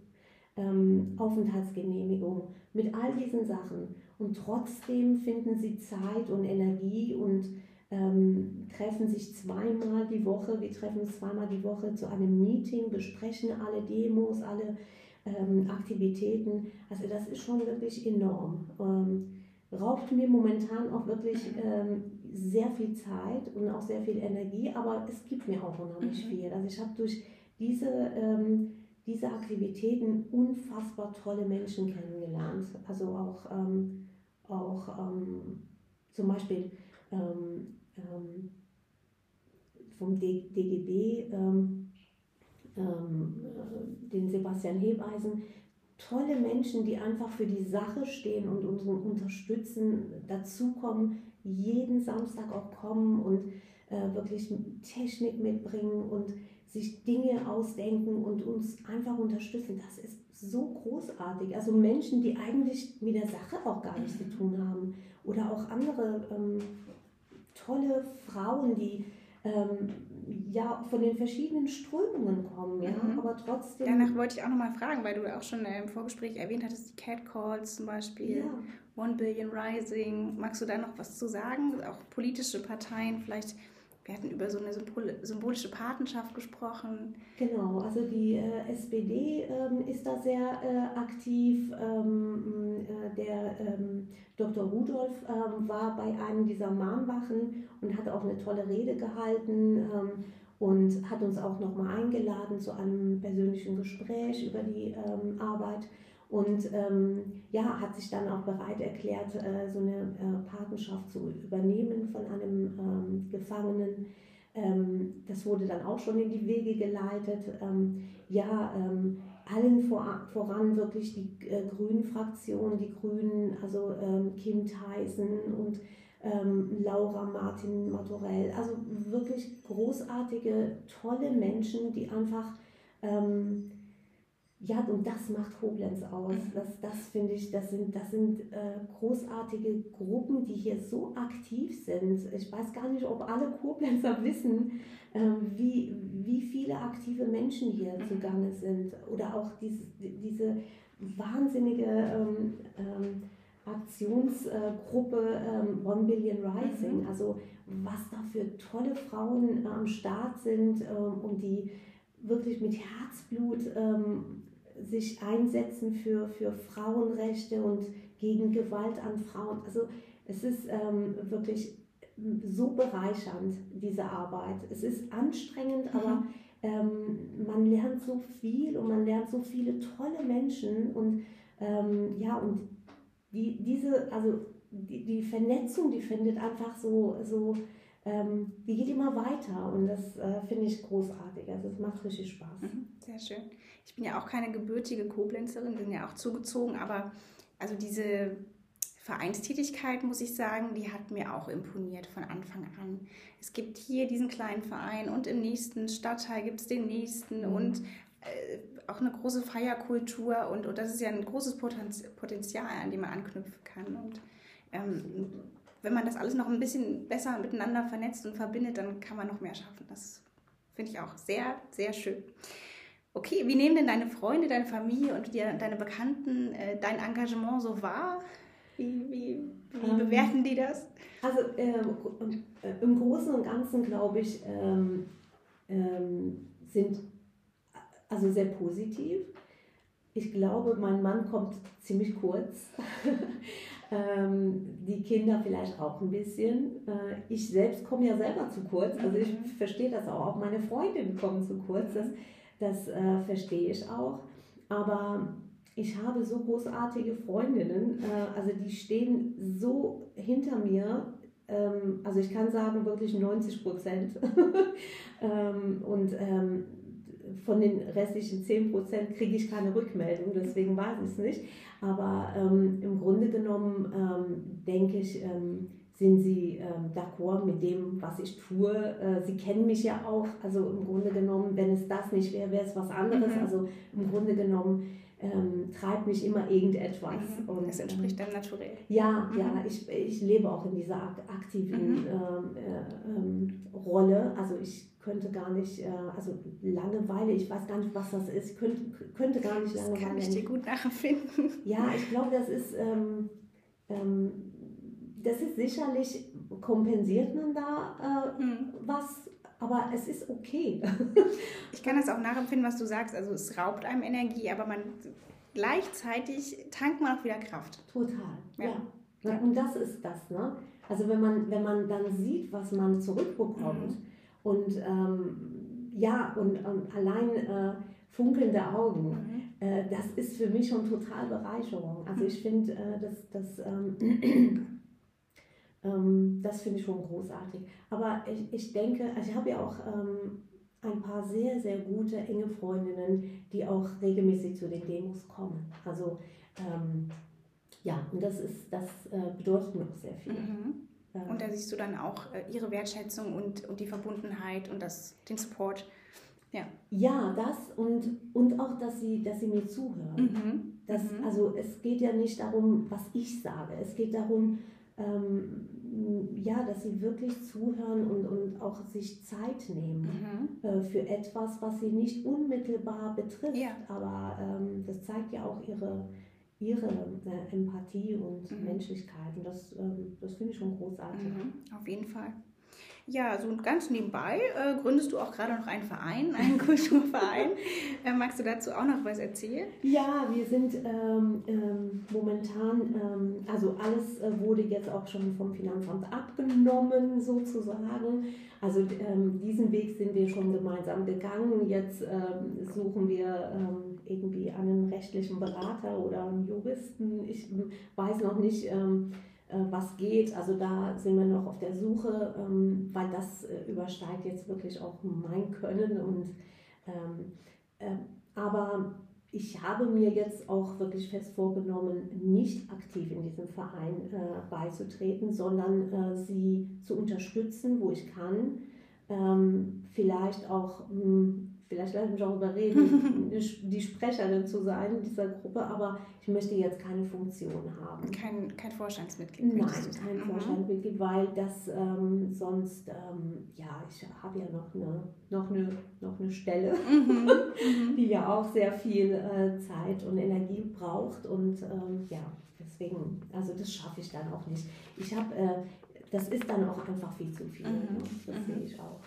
ähm, Aufenthaltsgenehmigung, mit all diesen Sachen. Und trotzdem finden sie Zeit und Energie und ähm, treffen sich zweimal die Woche. Wir treffen uns zweimal die Woche zu einem Meeting, besprechen alle Demos, alle ähm, Aktivitäten. Also das ist schon wirklich enorm. Ähm, raubt mir momentan auch wirklich ähm, sehr viel Zeit und auch sehr viel Energie, aber es gibt mir auch unheimlich mhm. viel. Also ich habe durch diese, ähm, diese Aktivitäten unfassbar tolle Menschen kennengelernt. Also auch, ähm, auch zum Beispiel ähm, ähm, vom DGB, ähm, ähm, äh, den Sebastian Hebeisen, tolle Menschen, die einfach für die Sache stehen und uns unterstützen, dazukommen, jeden Samstag auch kommen und äh, wirklich Technik mitbringen und sich Dinge ausdenken und uns einfach unterstützen. Das ist so großartig. Also Menschen, die eigentlich mit der Sache auch gar nichts zu tun haben. Oder auch andere ähm, tolle Frauen, die ähm, ja von den verschiedenen Strömungen kommen, ja, mhm. aber trotzdem. Danach wollte ich auch nochmal fragen, weil du auch schon im Vorgespräch erwähnt hattest, die Catcalls zum Beispiel, ja. One Billion Rising. Magst du da noch was zu sagen? Auch politische Parteien, vielleicht wir hatten über so eine symbolische Patenschaft gesprochen. Genau, also die äh, SPD ähm, ist da sehr äh, aktiv. Ähm, äh, der ähm, Dr. Rudolf ähm, war bei einem dieser Mahnwachen und hat auch eine tolle Rede gehalten ähm, und hat uns auch nochmal eingeladen zu einem persönlichen Gespräch über die ähm, Arbeit und ähm, ja, hat sich dann auch bereit erklärt, äh, so eine äh, Patenschaft zu übernehmen von einem ähm, Gefangenen. Ähm, das wurde dann auch schon in die Wege geleitet. Ähm, ja, ähm, allen vor, voran wirklich die äh, Grünen-Fraktion, die Grünen, also ähm, Kim Theisen und Laura Martin Matorell. Also wirklich großartige, tolle Menschen, die einfach ja, und das macht Koblenz aus. Mhm. Das, das finde ich, das sind, das sind äh, großartige Gruppen, die hier so aktiv sind. Ich weiß gar nicht, ob alle Koblenzer wissen, ähm, wie, wie viele aktive Menschen hier mhm. zugange sind. Oder auch diese, diese wahnsinnige ähm, ähm, Aktionsgruppe ähm, One Billion Rising. Mhm. Also was da für tolle Frauen am Start sind ähm, und die wirklich mit Herzblut ähm, sich einsetzen für, für Frauenrechte und gegen Gewalt an Frauen. Also es ist ähm, wirklich so bereichernd, diese Arbeit. Es ist anstrengend, mhm. aber ähm, man lernt so viel und man lernt so viele tolle Menschen und ähm, ja, und die, diese, also die, die Vernetzung, die findet einfach so, so ähm, die geht immer weiter und das äh, finde ich großartig. Also es macht richtig Spaß. Mhm, sehr schön. Ich bin ja auch keine gebürtige Koblenzerin, bin ja auch zugezogen, aber also diese Vereinstätigkeit, muss ich sagen, die hat mir auch imponiert von Anfang an. Es gibt hier diesen kleinen Verein und im nächsten Stadtteil gibt es den nächsten mhm. und äh, auch eine große Feierkultur und, und das ist ja ein großes Potenzial, an dem man anknüpfen kann. Und ähm, wenn man das alles noch ein bisschen besser miteinander vernetzt und verbindet, dann kann man noch mehr schaffen. Das finde ich auch sehr, sehr schön. Okay, wie nehmen denn deine Freunde, deine Familie und die, deine Bekannten äh, dein Engagement so wahr? Wie, wie, wie ähm, bewerten die das? Also ähm, äh, im Großen und Ganzen, glaube ich, ähm, ähm, sind also sehr positiv. Ich glaube, mein Mann kommt ziemlich kurz. ähm, die Kinder vielleicht auch ein bisschen. Äh, ich selbst komme ja selber zu kurz. Also ich mhm. verstehe das auch. Auch meine Freundinnen kommen zu kurz. Das, das äh, verstehe ich auch. Aber ich habe so großartige Freundinnen. Äh, also die stehen so hinter mir. Ähm, also ich kann sagen wirklich 90 Prozent. ähm, und ähm, von den restlichen 10% kriege ich keine Rückmeldung, deswegen weiß ich es nicht. Aber ähm, im Grunde genommen ähm, denke ich, ähm, sind sie ähm, d'accord mit dem, was ich tue. Äh, sie kennen mich ja auch. Also im Grunde genommen, wenn es das nicht wäre, wäre es was anderes. Mhm. Also im Grunde genommen ähm, treibt mich immer irgendetwas. Mhm. Und, es entspricht ähm, deinem Naturell. Ja, mhm. ja, ich, ich lebe auch in dieser aktiven mhm. ähm, äh, ähm, Rolle. Also ich könnte gar nicht, äh, also Langeweile, ich weiß gar nicht, was das ist, ich könnte, könnte gar nicht Langeweile. Das kann ich dir gut nachempfinden. Ja, ich glaube, das ist, ähm, das ist sicherlich, kompensiert man da äh, mhm. was, aber es ist okay. ich kann das auch nachempfinden, was du sagst, also es raubt einem Energie, aber man gleichzeitig tankt man auch wieder Kraft. Total, ja. ja. Und das ist das, ne? Also wenn man, wenn man dann sieht, was man zurückbekommt, mhm und ähm, ja, und, und allein äh, funkelnde Augen, mhm. äh, das ist für mich schon total Bereicherung. Also ich finde, äh, das, das, ähm, das finde ich schon großartig. Aber ich, ich denke, also ich habe ja auch ähm, ein paar sehr, sehr gute, enge Freundinnen, die auch regelmäßig zu den Demos kommen. Also ähm, ja, und das ist, das äh, bedeutet mir auch sehr viel. Mhm. Und da siehst du dann auch äh, ihre Wertschätzung und, und die Verbundenheit und das, den Support. Ja, ja das und, und auch, dass sie, dass sie mir zuhören. Mhm. Das, mhm. Also es geht ja nicht darum, was ich sage. Es geht darum, ähm, ja, dass sie wirklich zuhören und, und auch sich Zeit nehmen mhm. äh, für etwas, was sie nicht unmittelbar betrifft. Ja. Aber ähm, das zeigt ja auch ihre, ihre äh, Empathie und mhm. Menschlichkeit. Und das, ähm, das finde ich schon großartig. Mhm, auf jeden Fall. Ja, so ganz nebenbei äh, gründest du auch gerade noch einen Verein, einen Kulturverein. äh, magst du dazu auch noch was erzählen? Ja, wir sind ähm, ähm, momentan, ähm, also alles äh, wurde jetzt auch schon vom Finanzamt abgenommen sozusagen. Also ähm, diesen Weg sind wir schon gemeinsam gegangen. Jetzt ähm, suchen wir ähm, irgendwie einen rechtlichen Berater oder einen Juristen. Ich weiß noch nicht was geht. Also da sind wir noch auf der Suche, ähm, weil das äh, übersteigt jetzt wirklich auch mein Können. Und, ähm, äh, aber ich habe mir jetzt auch wirklich fest vorgenommen, nicht aktiv in diesem Verein äh, beizutreten, sondern äh, sie zu unterstützen, wo ich kann. Ähm, vielleicht auch hm, vielleicht lasse ich mich auch überreden, die Sprecherin zu sein in dieser Gruppe, aber ich möchte jetzt keine Funktion haben. Kein, kein Vorstandsmitglied? Nein, kein mhm. Vorstandsmitglied, weil das ähm, sonst, ähm, ja, ich habe ja noch eine, noch eine, noch eine Stelle, mhm. mhm. die ja auch sehr viel äh, Zeit und Energie braucht und ähm, ja, deswegen, also das schaffe ich dann auch nicht. Ich habe, äh, das ist dann auch einfach viel zu viel, mhm. ne? das sehe ich auch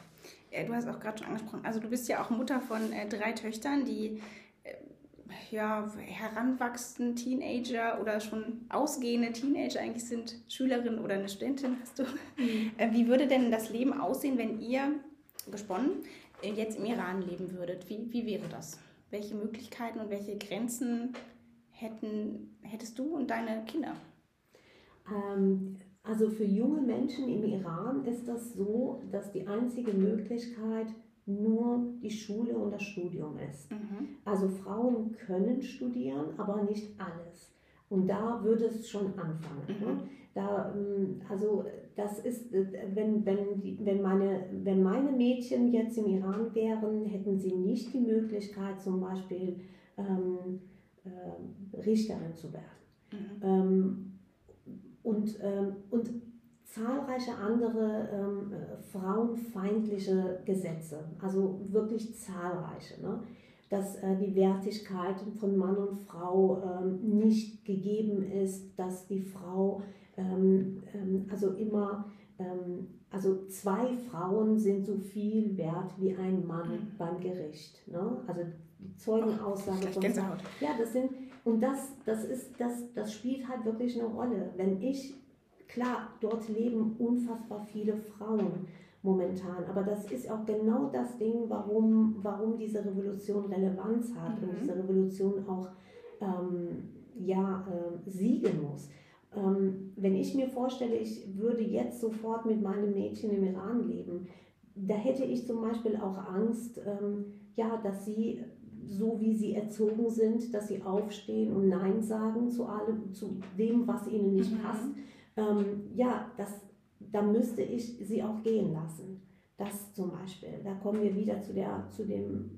du hast auch gerade schon angesprochen, also du bist ja auch Mutter von äh, drei Töchtern, die äh, ja, heranwachsenden Teenager oder schon ausgehende Teenager eigentlich sind, Schülerin oder eine Studentin hast du. Mhm. Äh, wie würde denn das Leben aussehen, wenn ihr, gesponnen, äh, jetzt im Iran leben würdet? Wie, wie wäre das? Welche Möglichkeiten und welche Grenzen hätten, hättest du und deine Kinder? Ähm, also für junge Menschen im Iran ist das so, dass die einzige Möglichkeit nur die Schule und das Studium ist. Mhm. Also Frauen können studieren, aber nicht alles. Und da würde es schon anfangen. Ne? Mhm. Ne? Da, ähm, also das ist, äh, wenn, wenn, die, wenn, meine, wenn meine Mädchen jetzt im Iran wären, hätten sie nicht die Möglichkeit, zum Beispiel ähm, äh, Richterin zu werden. Mhm. Ähm, und, ähm, und zahlreiche andere ähm, frauenfeindliche Gesetze, also wirklich zahlreiche. Ne? dass äh, die Wertigkeit von Mann und Frau ähm, nicht gegeben ist, dass die Frau ähm, ähm, also immer, ähm, also zwei Frauen sind so viel wert wie ein Mann mhm. beim Gericht. Ne? Also die Zeugenaussage von. Ja, das sind, und das, das ist, das, das spielt halt wirklich eine Rolle. Wenn ich, klar, dort leben unfassbar viele Frauen momentan. Aber das ist auch genau das Ding, warum, warum diese Revolution Relevanz hat mhm. und diese Revolution auch ähm, ja, äh, siegen muss. Ähm, wenn ich mir vorstelle, ich würde jetzt sofort mit meinem Mädchen im Iran leben, da hätte ich zum Beispiel auch Angst, ähm, ja, dass sie so wie sie erzogen sind, dass sie aufstehen und Nein sagen zu allem, zu dem, was ihnen nicht mhm. passt. Ähm, ja, das, da müsste ich sie auch gehen lassen. Das zum Beispiel. Da kommen wir wieder zu, der, zu dem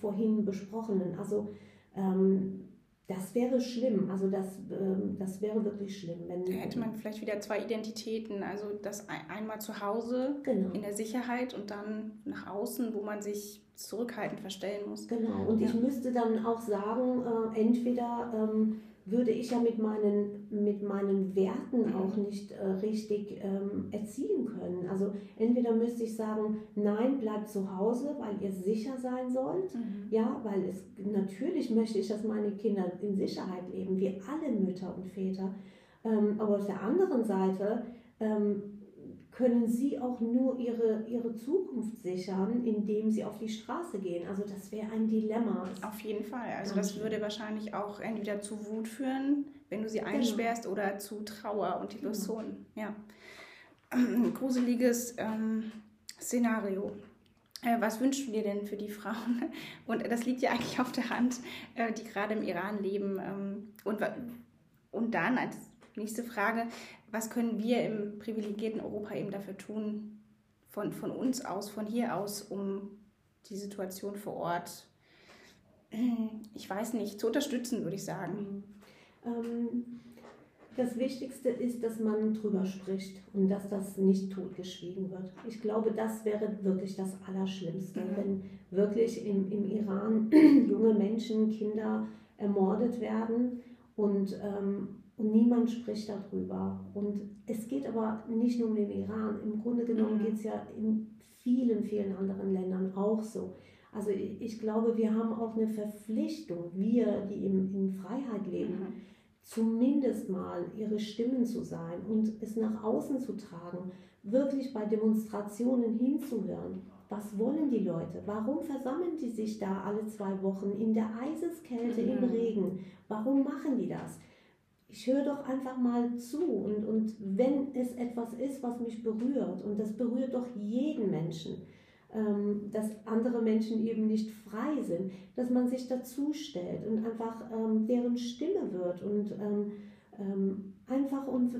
vorhin besprochenen. Also ähm, das wäre schlimm. Also das, ähm, das wäre wirklich schlimm. Wenn, da hätte man vielleicht wieder zwei Identitäten. Also das einmal zu Hause genau. in der Sicherheit und dann nach außen, wo man sich zurückhaltend verstellen muss. Genau. Und ja. ich müsste dann auch sagen, äh, entweder ähm, würde ich ja mit meinen, mit meinen Werten auch nicht äh, richtig ähm, erziehen können. Also entweder müsste ich sagen, nein, bleibt zu Hause, weil ihr sicher sein sollt. Mhm. Ja, weil es natürlich möchte ich, dass meine Kinder in Sicherheit leben, wie alle Mütter und Väter. Ähm, aber auf der anderen Seite ähm, können sie auch nur ihre, ihre Zukunft sichern, indem sie auf die Straße gehen. Also das wäre ein Dilemma. Auf jeden Fall. Also das würde wahrscheinlich auch entweder zu Wut führen, wenn du sie genau. einsperrst, genau. oder zu Trauer und die genau. Person. Ja. Ein gruseliges ähm, Szenario. Äh, was wünschst du dir denn für die Frauen? Und das liegt ja eigentlich auf der Hand, äh, die gerade im Iran leben. Ähm, und, und dann als nächste Frage, was können wir im privilegierten Europa eben dafür tun, von, von uns aus, von hier aus, um die Situation vor Ort, ich weiß nicht, zu unterstützen, würde ich sagen. Ähm, das Wichtigste ist, dass man drüber spricht und dass das nicht totgeschwiegen wird. Ich glaube, das wäre wirklich das Allerschlimmste, mhm. wenn wirklich im, im Iran junge Menschen, Kinder ermordet werden und ähm, und niemand spricht darüber. Und es geht aber nicht nur um den Iran. Im Grunde genommen mhm. geht es ja in vielen, vielen anderen Ländern auch so. Also ich, glaube, wir haben auch eine Verpflichtung, wir, die in, in Freiheit leben, mhm. zumindest mal ihre Stimmen zu sein und es nach außen zu tragen, wirklich bei Demonstrationen hinzuhören. Was wollen die Leute? Warum versammeln die sich da alle zwei Wochen in der Eiseskälte, mhm. im Regen? Warum machen die das? Ich höre doch einfach mal zu und, und wenn es etwas ist, was mich berührt, und das berührt doch jeden Menschen, ähm, dass andere Menschen eben nicht frei sind, dass man sich dazu stellt und einfach ähm, deren Stimme wird und ähm, ähm einfach und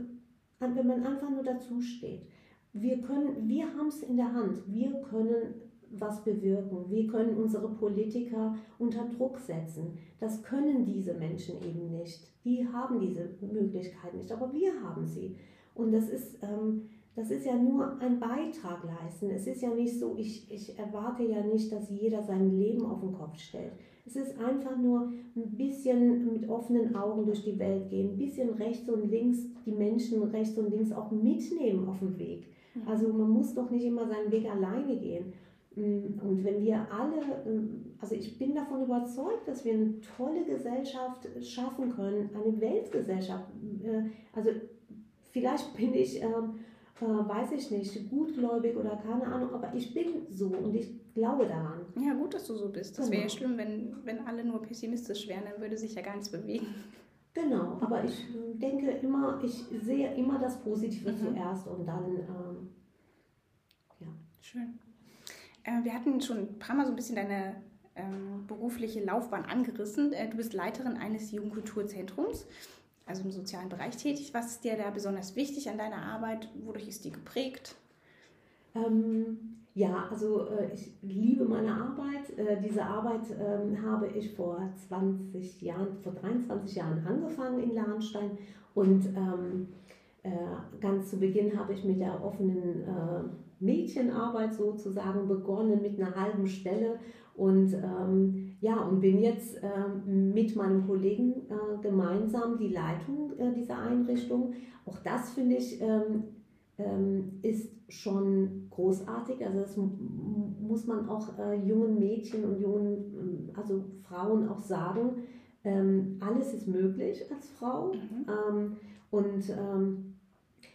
wenn man einfach nur dazu steht. Wir können, wir haben es in der Hand, wir können was bewirken. Wir können unsere Politiker unter Druck setzen. Das können diese Menschen eben nicht. Die haben diese Möglichkeit nicht, aber wir haben sie. Und das ist, ähm, das ist ja nur ein Beitrag leisten. Es ist ja nicht so, ich, ich erwarte ja nicht, dass jeder sein Leben auf den Kopf stellt. Es ist einfach nur ein bisschen mit offenen Augen durch die Welt gehen, ein bisschen rechts und links die Menschen rechts und links auch mitnehmen auf dem Weg. Mhm. Also man muss doch nicht immer seinen Weg alleine gehen. Mm, und wenn wir alle, ähm, also ich bin davon überzeugt, dass wir eine tolle Gesellschaft schaffen können, eine Weltgesellschaft. Äh, also vielleicht bin ich, ähm, äh, weiß ich nicht, gutgläubig oder keine Ahnung, aber ich bin so und ich glaube daran. Ja, gut, dass du so bist. Das genau. wäre ja schlimm, wenn, wenn alle nur pessimistisch wären, dann würde sich ja gar nichts bewegen. Genau, aber ich denke immer, ich sehe immer das Positive mhm. zuerst und dann, ähm, ja. Schön. Äh, wir hatten schon ein paar Mal so ein bisschen deine ähm, berufliche Laufbahn angerissen. Äh, du bist Leiterin eines Jugendkulturzentrums. also im sozialen Bereich tätig. Was ist dir da besonders wichtig an deiner Arbeit? Wodurch ist die geprägt? Ähm, ja, also äh, ich liebe meine Arbeit. Äh, diese Arbeit äh, habe ich vor 20 Jahren, vor 23 Jahren angefangen in Lahnstein und ähm, äh, ganz zu Beginn habe ich mit der offenen äh, Mädchenarbeit sozusagen begonnen mit einer halben Stelle und ähm, ja und bin jetzt ähm, mit meinem Kollegen äh, gemeinsam die Leitung äh, dieser Einrichtung. Auch das finde ich ähm, ähm, ist schon großartig. Also das muss man auch äh, jungen Mädchen und jungen also Frauen auch sagen. Ähm, alles ist möglich als Frau mhm. Ähm, und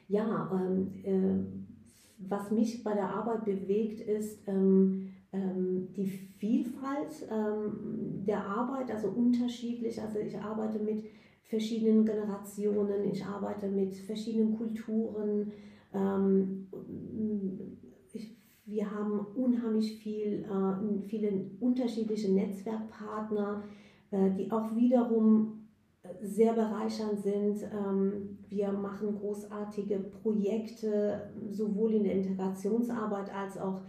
ja, ähm, äh, was mich bei der Arbeit bewegt, ist ähm, ähm, die Vielfalt ähm, der Arbeit, also unterschiedlich. Also ich arbeite mit verschiedenen Generationen, ich arbeite mit verschiedenen Kulturen. Ähm, ich, wir haben unheimlich viel, äh, viele unterschiedliche Netzwerkpartner, die auch wiederum sehr bereichernd sind. Ähm, wir machen großartige Projekte, sowohl in der Integrationsarbeit als auch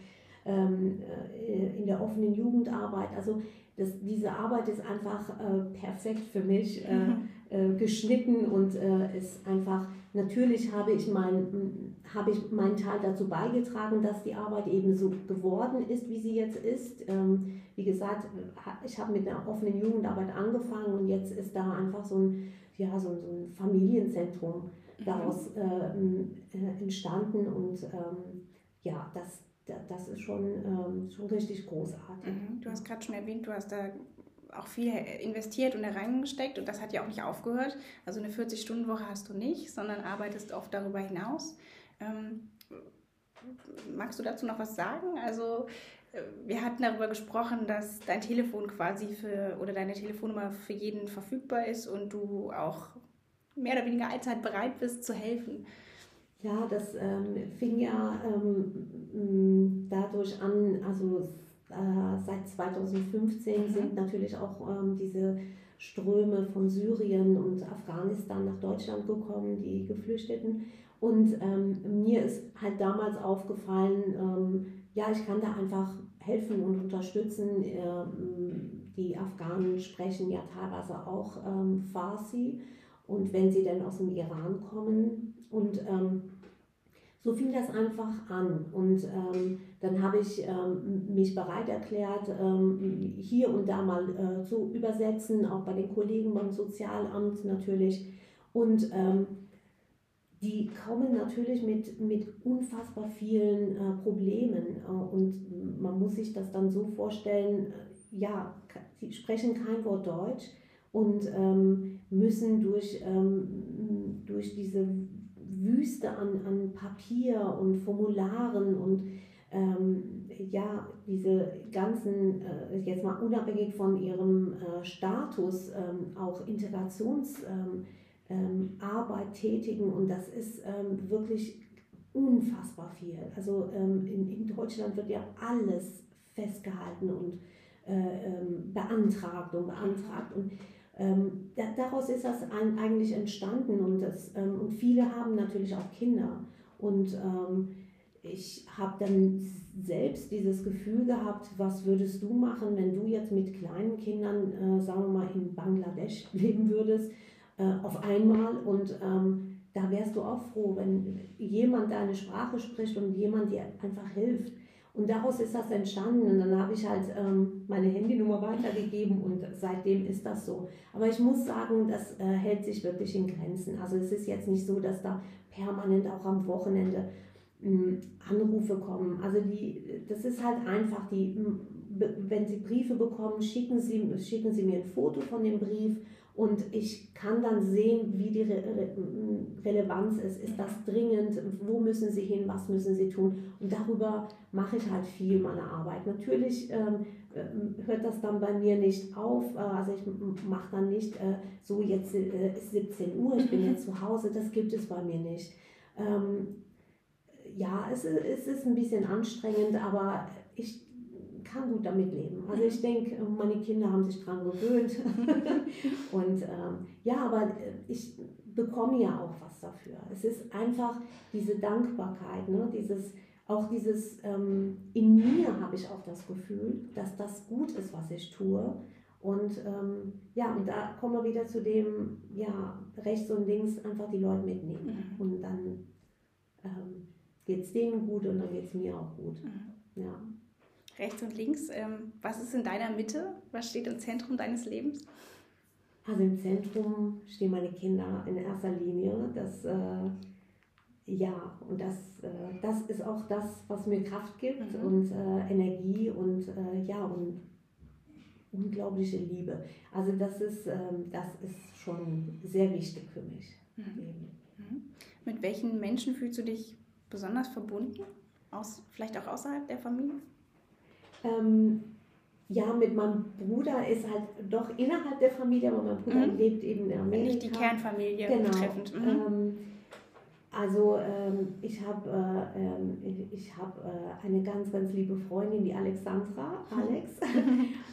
ähm, äh, in der offenen Jugendarbeit. Also das, diese Arbeit ist einfach äh, perfekt für mich äh, mhm. äh, geschnitten und äh, ist einfach, natürlich habe ich, mein, habe ich meinen Teil dazu beigetragen, dass die Arbeit eben so geworden ist, wie sie jetzt ist. Ähm, wie gesagt, ich habe mit einer offenen Jugendarbeit angefangen und jetzt ist da einfach so ein, ja, so, so ein Familienzentrum mhm. daraus äh, entstanden und ähm, ja, das, das ist schon, ähm, schon richtig großartig. Mhm. Du hast gerade schon erwähnt, du hast da auch viel investiert und da reingesteckt und das hat ja auch nicht aufgehört. Also eine 40-Stunden-Woche hast du nicht, sondern arbeitest oft darüber hinaus. Ähm, magst du dazu noch was sagen? Also äh, wir hatten darüber gesprochen, dass dein Telefon quasi für oder deine Telefonnummer für jeden verfügbar ist und du auch mehr oder weniger allzeit bereit bist zu helfen. Ja, das ähm, fing ja ähm, dadurch an, also äh, seit 2015 mhm. sind natürlich auch ähm, diese Ströme von Syrien und Afghanistan nach Deutschland gekommen, die Geflüchteten. Und ähm, mir ist halt damals aufgefallen, ähm, ja, ich kann da einfach helfen und unterstützen. Ähm, die Afghanen sprechen ja teilweise auch Farsi und wenn sie denn aus dem Iran kommen. Und ähm, so fing das einfach an. Und ähm, dann habe ich ähm, mich bereit erklärt, ähm, hier und da mal äh, zu übersetzen, auch bei den Kollegen beim Sozialamt natürlich. Und ähm, die kommen natürlich mit, mit unfassbar vielen äh, Problemen. Äh, und man muss sich das dann so vorstellen, äh, ja, sie sprechen kein Wort Deutsch und ähm, müssen durch, ähm, durch diese Wüste an, an Papier und Formularen und ähm, ja, diese ganzen, äh, jetzt mal unabhängig von ihrem äh, Status, ähm, auch Integrationsarbeit ähm, ähm tätigen und das ist ähm, wirklich unfassbar viel. Also ähm, in, in Deutschland wird ja alles festgehalten und äh, beantragt und beantragt und ähm, da, daraus ist das ein, eigentlich entstanden und, das, ähm, und viele haben natürlich auch Kinder. Und ähm, ich habe dann selbst dieses Gefühl gehabt, was würdest du machen, wenn du jetzt mit kleinen Kindern, äh, sagen wir mal, in Bangladesch leben würdest, äh, auf einmal und ähm, da wärst du auch froh, wenn jemand deine Sprache spricht und jemand dir einfach hilft. Und daraus ist das entstanden. Und dann habe ich halt ähm, meine Handynummer weitergegeben und seitdem ist das so. Aber ich muss sagen, das äh, hält sich wirklich in Grenzen. Also es ist jetzt nicht so, dass da permanent auch am Wochenende ähm, Anrufe kommen. Also die, das ist halt einfach die, wenn Sie Briefe bekommen, schicken Sie, schicken Sie mir ein Foto von dem Brief und ich kann dann sehen, wie die Re Re Relevanz ist. Ist das dringend? Wo müssen Sie hin? Was müssen Sie tun? Und darüber mache ich halt viel meiner Arbeit. Natürlich ähm, äh, hört das dann bei mir nicht auf. Äh, also ich mache dann nicht äh, so, jetzt äh, ist 17 Uhr, ich bin jetzt zu Hause. Das gibt es bei mir nicht. Ähm, ja, es, es ist ein bisschen anstrengend, aber ich kann gut damit leben. Also ich denke, meine Kinder haben sich daran gewöhnt. und ähm, ja, aber ich bekomme ja auch was dafür. Es ist einfach diese Dankbarkeit, ne? dieses, auch dieses, ähm, in mir habe ich auch das Gefühl, dass das gut ist, was ich tue. Und ähm, ja, und da kommen wir wieder zu dem, ja, rechts und links einfach die Leute mitnehmen. Mhm. Und dann ähm, geht es denen gut und dann geht es mir auch gut. Mhm. Ja. Rechts und links, ähm, was ist in deiner Mitte? Was steht im Zentrum deines Lebens? Also im Zentrum stehen meine Kinder in erster Linie. Das, äh, ja, und das, äh, das ist auch das, was mir Kraft gibt mhm. und äh, Energie und äh, ja, und unglaubliche Liebe. Also das ist, ähm, das ist schon sehr wichtig für mich. Mhm. Mhm. Mit welchen Menschen fühlst du dich besonders verbunden? Aus, vielleicht auch außerhalb der Familie? Ähm, ja, mit meinem Bruder ist halt doch innerhalb der Familie, aber mein Bruder mhm. lebt eben in Amerika. Nicht die Kernfamilie genau. betreffend. Mhm. Ähm, also ähm, ich habe äh, ähm, ich, hab, äh, eine ganz, ganz liebe Freundin, die Alexandra, Alex.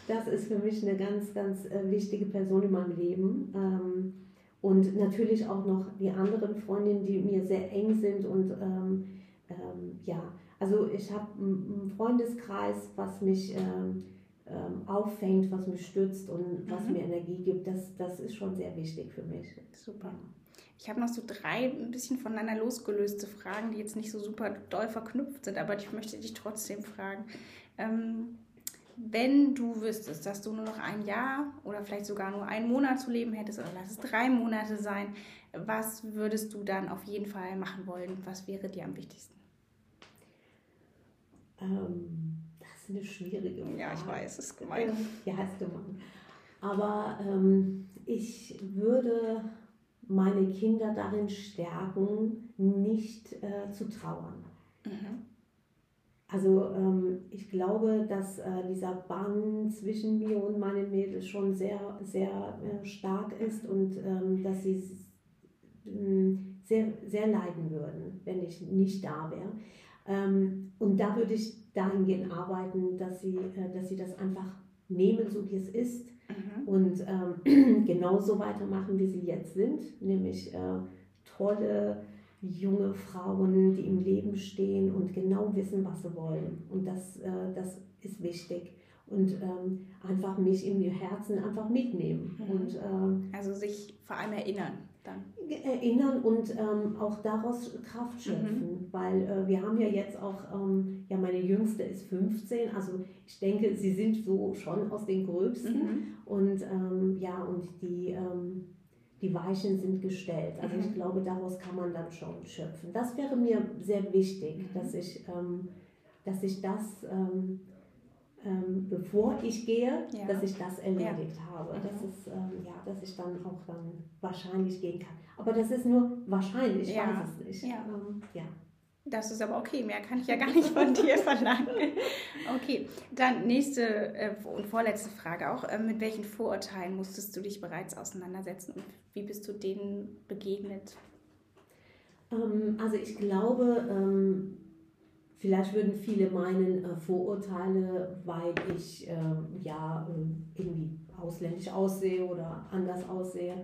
Das ist für mich eine ganz, ganz äh, wichtige Person in meinem Leben. Ähm, und natürlich auch noch die anderen Freundinnen, die mir sehr eng sind. Und ähm, ähm, ja, also ich habe einen Freundeskreis, was mich ähm, auffängt, was mich stützt und was mhm. mir Energie gibt. Das, das ist schon sehr wichtig für mich. Super. Ich habe noch so drei ein bisschen voneinander losgelöste Fragen, die jetzt nicht so super doll verknüpft sind, aber ich möchte dich trotzdem fragen. Ähm, wenn du wüsstest, dass du nur noch ein Jahr oder vielleicht sogar nur einen Monat zu leben hättest oder lass es drei Monate sein, was würdest du dann auf jeden Fall machen wollen? Was wäre dir am wichtigsten? Ähm, das ist eine schwierige Frage. Ja, ich weiß, es ist gemein. Ja, ist gemein. Aber ähm, ich würde meine Kinder darin stärken, nicht äh, zu trauern. Mhm. Also ähm, ich glaube, dass äh, dieser Bann zwischen mir und meinen Mädels schon sehr, sehr äh, stark ist und ähm, dass sie äh, sehr, sehr leiden würden, wenn ich nicht da wäre. Ähm, und da würde ich dahingehend arbeiten, dass sie, äh, dass sie das einfach nehmen, so wie es ist mhm. und ähm, genauso weitermachen, wie sie jetzt sind, nämlich äh, tolle junge Frauen, die im Leben stehen und genau wissen, was sie wollen. Und das, äh, das ist wichtig. Und ähm, einfach mich im Herzen einfach mitnehmen. Mhm. Und, ähm, also sich vor allem erinnern dann. Erinnern und ähm, auch daraus Kraft schöpfen. Mhm. Weil äh, wir haben ja jetzt auch, ähm, ja, meine Jüngste ist 15, also ich denke, sie sind so schon aus den Gröbsten. Mhm. Und ähm, ja, und die ähm, die Weichen sind gestellt. Also ich mhm. glaube, daraus kann man dann schon schöpfen. Das wäre mir sehr wichtig, mhm. dass, ich, ähm, dass ich das, ähm, ähm, bevor ich gehe, ja. dass ich das erledigt ja. habe. Mhm. Das ist, ähm, ja, dass ich dann auch dann wahrscheinlich gehen kann. Aber das ist nur wahrscheinlich, ich ja. weiß es nicht. ja. Ähm, das ist aber okay, mehr kann ich ja gar nicht von dir verlangen. Okay, dann nächste äh, und vorletzte Frage auch. Äh, mit welchen Vorurteilen musstest du dich bereits auseinandersetzen und wie bist du denen begegnet? Ähm, also ich glaube, ähm, vielleicht würden viele meinen äh, Vorurteile, weil ich ähm, ja äh, irgendwie ausländisch aussehe oder anders aussehe.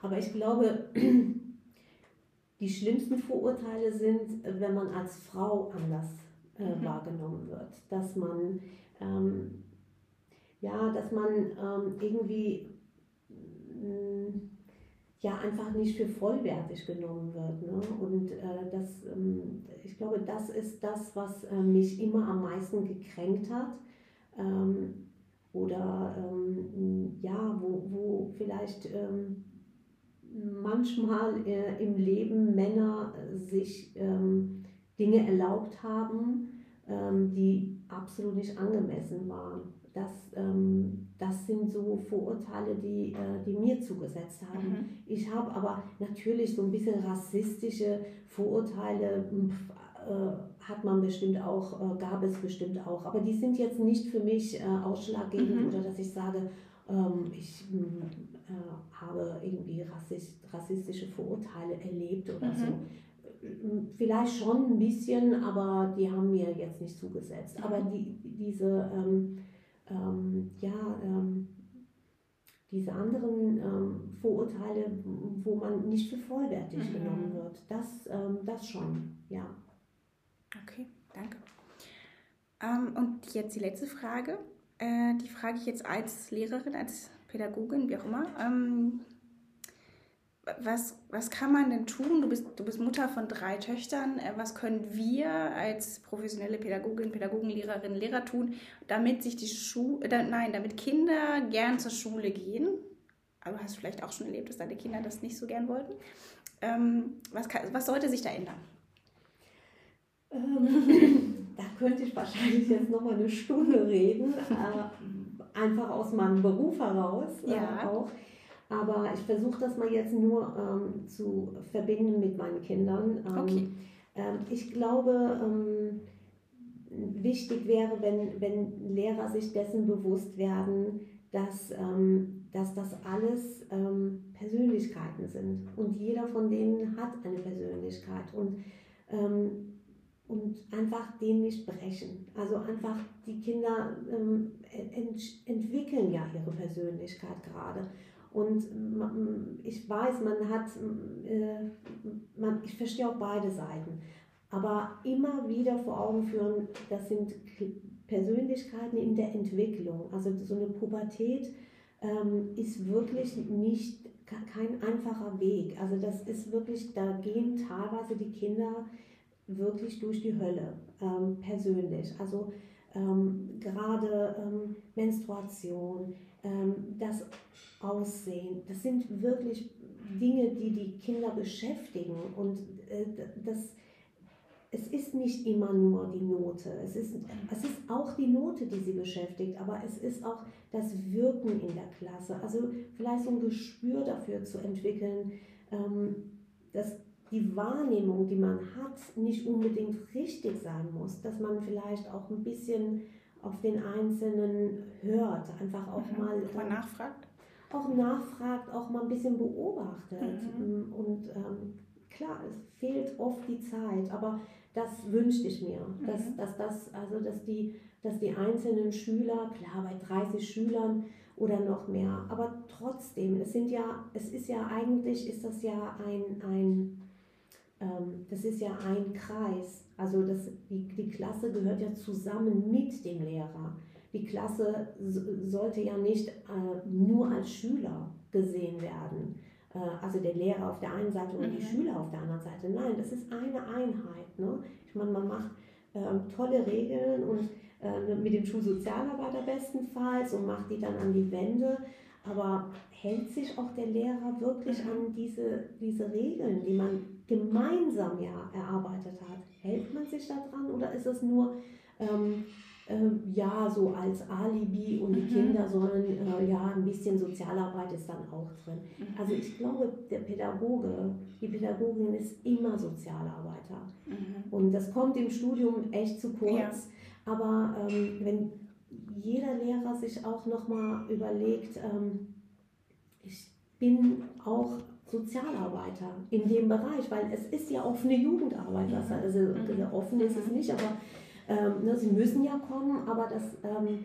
Aber ich glaube, die schlimmsten Vorurteile sind, wenn man als Frau anders äh, mhm. wahrgenommen wird. Dass man, ähm, ja, dass man ähm, irgendwie mh, mm, ja einfach nicht für vollwertig genommen wird. Ne? Und äh, das, ähm, ich glaube, das ist das, was äh, mich immer am meisten gekränkt hat. Ähm, oder ähm, ja, wo, wo vielleicht ähm, manchmal äh, im Leben Männer sich ähm, Dinge erlaubt haben, ähm, die absolut nicht angemessen waren. Das, ähm, das sind so Vorurteile, die, äh, die mir zugesetzt haben. Mhm. Ich habe aber natürlich so ein bisschen rassistische Vorurteile, äh, hat man bestimmt auch, äh, gab es bestimmt auch. Aber die sind jetzt nicht für mich äh, ausschlaggebend mhm. oder dass ich sage, ähm, ich äh, habe irgendwie rassist, rassistische Vorurteile erlebt oder mhm. so. vielleicht schon ein bisschen, aber die haben mir jetzt nicht zugesetzt. Aber die, diese, ähm, ähm, ja, ähm, diese anderen ähm, Vorurteile, wo man nicht für vollwertig mhm. genommen wird, das, ähm, das schon, ja. Okay, danke. Ähm, und jetzt die letzte Frage. Äh, die frage ich jetzt als Lehrerin, als Pädagogin, wie auch immer was, was kann man denn tun? Du bist, du bist Mutter von drei Töchtern. Äh, was können wir als professionelle Pädagogin, Pädagogen, Lehrerin, Lehrer tun, damit sich die Schule, äh, nein, damit Kinder gern zur Schule gehen? Aber du hast vielleicht auch schon erlebt, dass deine Kinder das nicht so gern wollten. Ähm, was, kann, was sollte sich da ändern? Ähm, da könnte ich wahrscheinlich jetzt noch mal eine Stunde reden, äh, einfach aus meinem Beruf heraus ja. äh, auch. Aber ich versuche das mal jetzt nur ähm, zu verbinden mit meinen Kindern. Ähm, okay. Ähm, ich glaube, ähm, wichtig wäre, wenn, wenn Lehrer sich dessen bewusst werden, dass, ähm, dass das alles ähm, Persönlichkeiten sind. Und jeder von denen hat eine Persönlichkeit. Und und einfach den nicht brechen. Also einfach die Kinder ähm, ent entwickeln ja ihre Persönlichkeit gerade. Und ich weiß, man hat, äh, man, ich verstehe auch beide Seiten, aber immer wieder vor Augen führen, das sind Persönlichkeiten in der Entwicklung. Also so eine Pubertät ähm, ist wirklich nicht kein einfacher Weg. Also das ist wirklich, da gehen teilweise die Kinder wirklich durch die Hölle ähm, persönlich. Also ähm, gerade ähm, Menstruation, das Aussehen. Das sind wirklich Dinge, die die Kinder beschäftigen. Und äh, das, es ist nicht immer nur die Note. Es ist, es ist auch die Note, die sie beschäftigt, aber es ist auch das Wirken in der Klasse. Also vielleicht so ein Gespür dafür zu entwickeln, ähm, dass die Wahrnehmung, die man hat, nicht unbedingt richtig sein muss. Dass man vielleicht auch ein bisschen auf den Einzelnen hört, einfach auch mhm. mal, mal ähm, nachfragt auch nachfragt, auch mal ein bisschen beobachtet. Mhm. Und ähm, klar, es fehlt oft die Zeit, aber das wünschte ich mir, mhm. dass, dass, das, also dass, die, dass die einzelnen Schüler, klar, bei 30 Schülern oder noch mehr, aber trotzdem, es sind ja, es ist ja eigentlich, ist das ja ein, ein das ist ja ein Kreis. Also das, die, die Klasse gehört ja zusammen mit dem Lehrer die Klasse sollte ja nicht äh, nur als Schüler gesehen werden. Äh, also der Lehrer auf der einen Seite und mhm. die Schüler auf der anderen Seite. Nein, das ist eine Einheit. Ne? Ich meine, man macht äh, tolle Regeln und äh, mit dem Schulsozialarbeiter bestenfalls und macht die dann an die Wände. Aber hält sich auch der Lehrer wirklich mhm. an diese, diese Regeln, die man gemeinsam ja erarbeitet hat? Hält man sich daran oder ist es nur ähm, ähm, ja, so als Alibi und die mhm. Kinder sollen, äh, ja, ein bisschen Sozialarbeit ist dann auch drin. Mhm. Also ich glaube, der Pädagoge, die Pädagogin ist immer Sozialarbeiter. Mhm. Und das kommt im Studium echt zu kurz. Ja. Aber ähm, wenn jeder Lehrer sich auch nochmal überlegt, ähm, ich bin auch Sozialarbeiter in dem Bereich, weil es ist ja offene Jugendarbeit, mhm. also mhm. offen ist es mhm. nicht, aber ähm, ne, sie müssen ja kommen, aber das, ähm,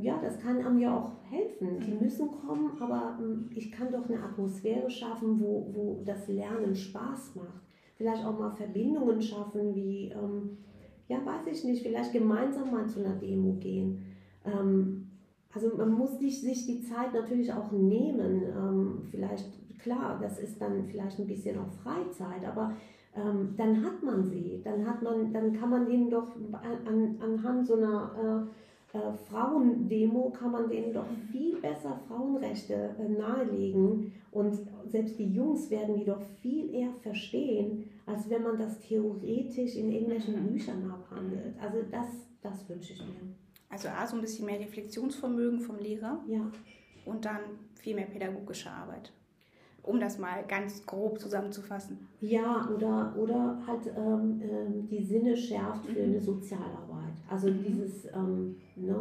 ja, das kann einem ja auch helfen. Die müssen kommen, aber ähm, ich kann doch eine Atmosphäre schaffen, wo, wo das Lernen Spaß macht. Vielleicht auch mal Verbindungen schaffen, wie, ähm, ja, weiß ich nicht, vielleicht gemeinsam mal zu einer Demo gehen. Ähm, also man muss sich, sich die Zeit natürlich auch nehmen. Ähm, vielleicht, klar, das ist dann vielleicht ein bisschen auch Freizeit, aber ähm, dann hat man sie. Dann hat man, dann kann man denen doch an, anhand so einer äh, äh, Frauendemo kann man denen doch viel besser Frauenrechte äh, nahelegen und selbst die Jungs werden die doch viel eher verstehen, als wenn man das theoretisch in irgendwelchen mhm. Büchern abhandelt. Also das, das wünsche ich mir. Also A, so ein bisschen mehr Reflexionsvermögen vom Lehrer. Ja. Und dann viel mehr pädagogische Arbeit um das mal ganz grob zusammenzufassen. Ja, oder, oder halt ähm, ähm, die Sinne schärft für eine Sozialarbeit. Also mhm. dieses, ähm, ne,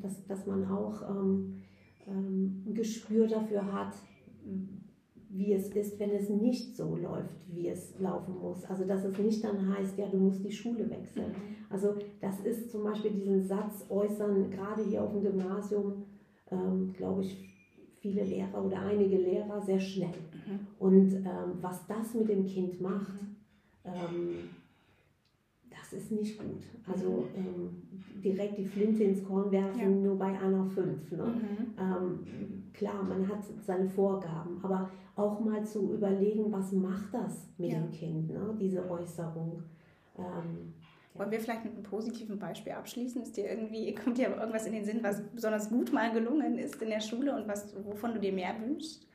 dass, dass man auch ähm, ähm, ein Gespür dafür hat, wie es ist, wenn es nicht so läuft, wie es laufen muss. Also dass es nicht dann heißt, ja, du musst die Schule wechseln. Mhm. Also das ist zum Beispiel diesen Satz äußern, gerade hier auf dem Gymnasium, ähm, glaube ich, viele Lehrer oder einige Lehrer sehr schnell. Mhm. Und ähm, was das mit dem Kind macht, mhm. ähm, das ist nicht gut. Also ähm, direkt die Flinte ins Korn werfen, ja. nur bei einer fünf. Ne? Mhm. Klar, man hat seine Vorgaben, aber auch mal zu überlegen, was macht das mit ja. dem Kind, ne? diese Äußerung. Ähm, wollen wir vielleicht mit einem positiven Beispiel abschließen? Ist dir irgendwie, kommt dir irgendwas in den Sinn, was besonders gut mal gelungen ist in der Schule und was, wovon du dir mehr wünschst?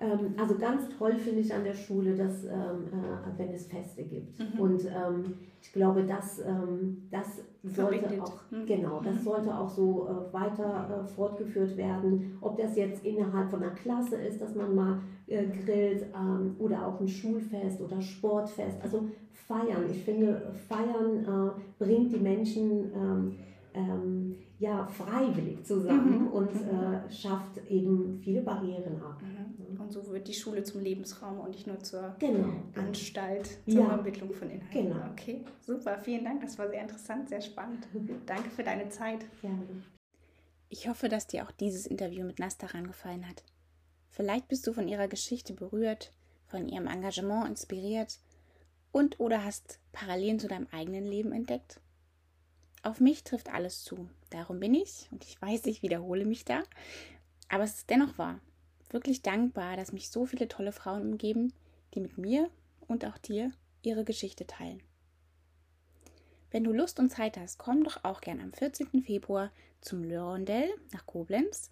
Ähm, also ganz toll finde ich an der Schule, dass ähm, äh, wenn es Feste gibt. Mhm. Und ähm, ich glaube, dass ähm, das sollte Verbindet. auch mhm. genau, das mhm. sollte auch so äh, weiter äh, fortgeführt werden. Ob das jetzt innerhalb von einer Klasse ist, dass man mal äh, grillt ähm, oder auch ein Schulfest oder Sportfest. Also feiern. Ich finde, feiern äh, bringt die Menschen ähm, ja, freiwillig zusammen mhm. und mhm. äh, schafft eben viele Barrieren ab. Mhm. Und so wird die Schule zum Lebensraum und nicht nur zur genau. Anstalt zur ja. Vermittlung von Inhalten. Genau. Okay, super, vielen Dank. Das war sehr interessant, sehr spannend. Danke für deine Zeit. Gerne. Ich hoffe, dass dir auch dieses Interview mit Nastaran gefallen hat. Vielleicht bist du von ihrer Geschichte berührt, von ihrem Engagement inspiriert und oder hast Parallelen zu deinem eigenen Leben entdeckt. Auf mich trifft alles zu. Darum bin ich, und ich weiß, ich wiederhole mich da, aber es ist dennoch wahr. Wirklich dankbar, dass mich so viele tolle Frauen umgeben, die mit mir und auch dir ihre Geschichte teilen. Wenn du Lust und Zeit hast, komm doch auch gern am 14. Februar zum Lörndell nach Koblenz,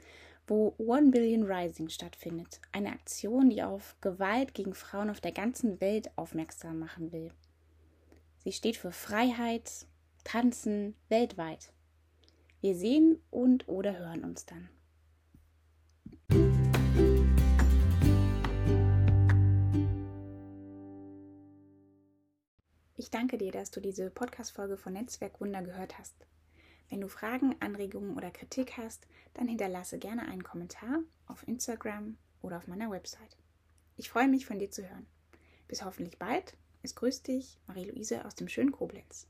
wo One Billion Rising stattfindet. Eine Aktion, die auf Gewalt gegen Frauen auf der ganzen Welt aufmerksam machen will. Sie steht für Freiheit, tanzen weltweit. Wir sehen und oder hören uns dann. Ich danke dir, dass du diese Podcast-Folge von Netzwerk Wunder gehört hast. Wenn du Fragen, Anregungen oder Kritik hast, dann hinterlasse gerne einen Kommentar auf Instagram oder auf meiner Website. Ich freue mich, von dir zu hören. Bis hoffentlich bald. Es grüßt dich, Marie-Louise aus dem schönen Koblenz.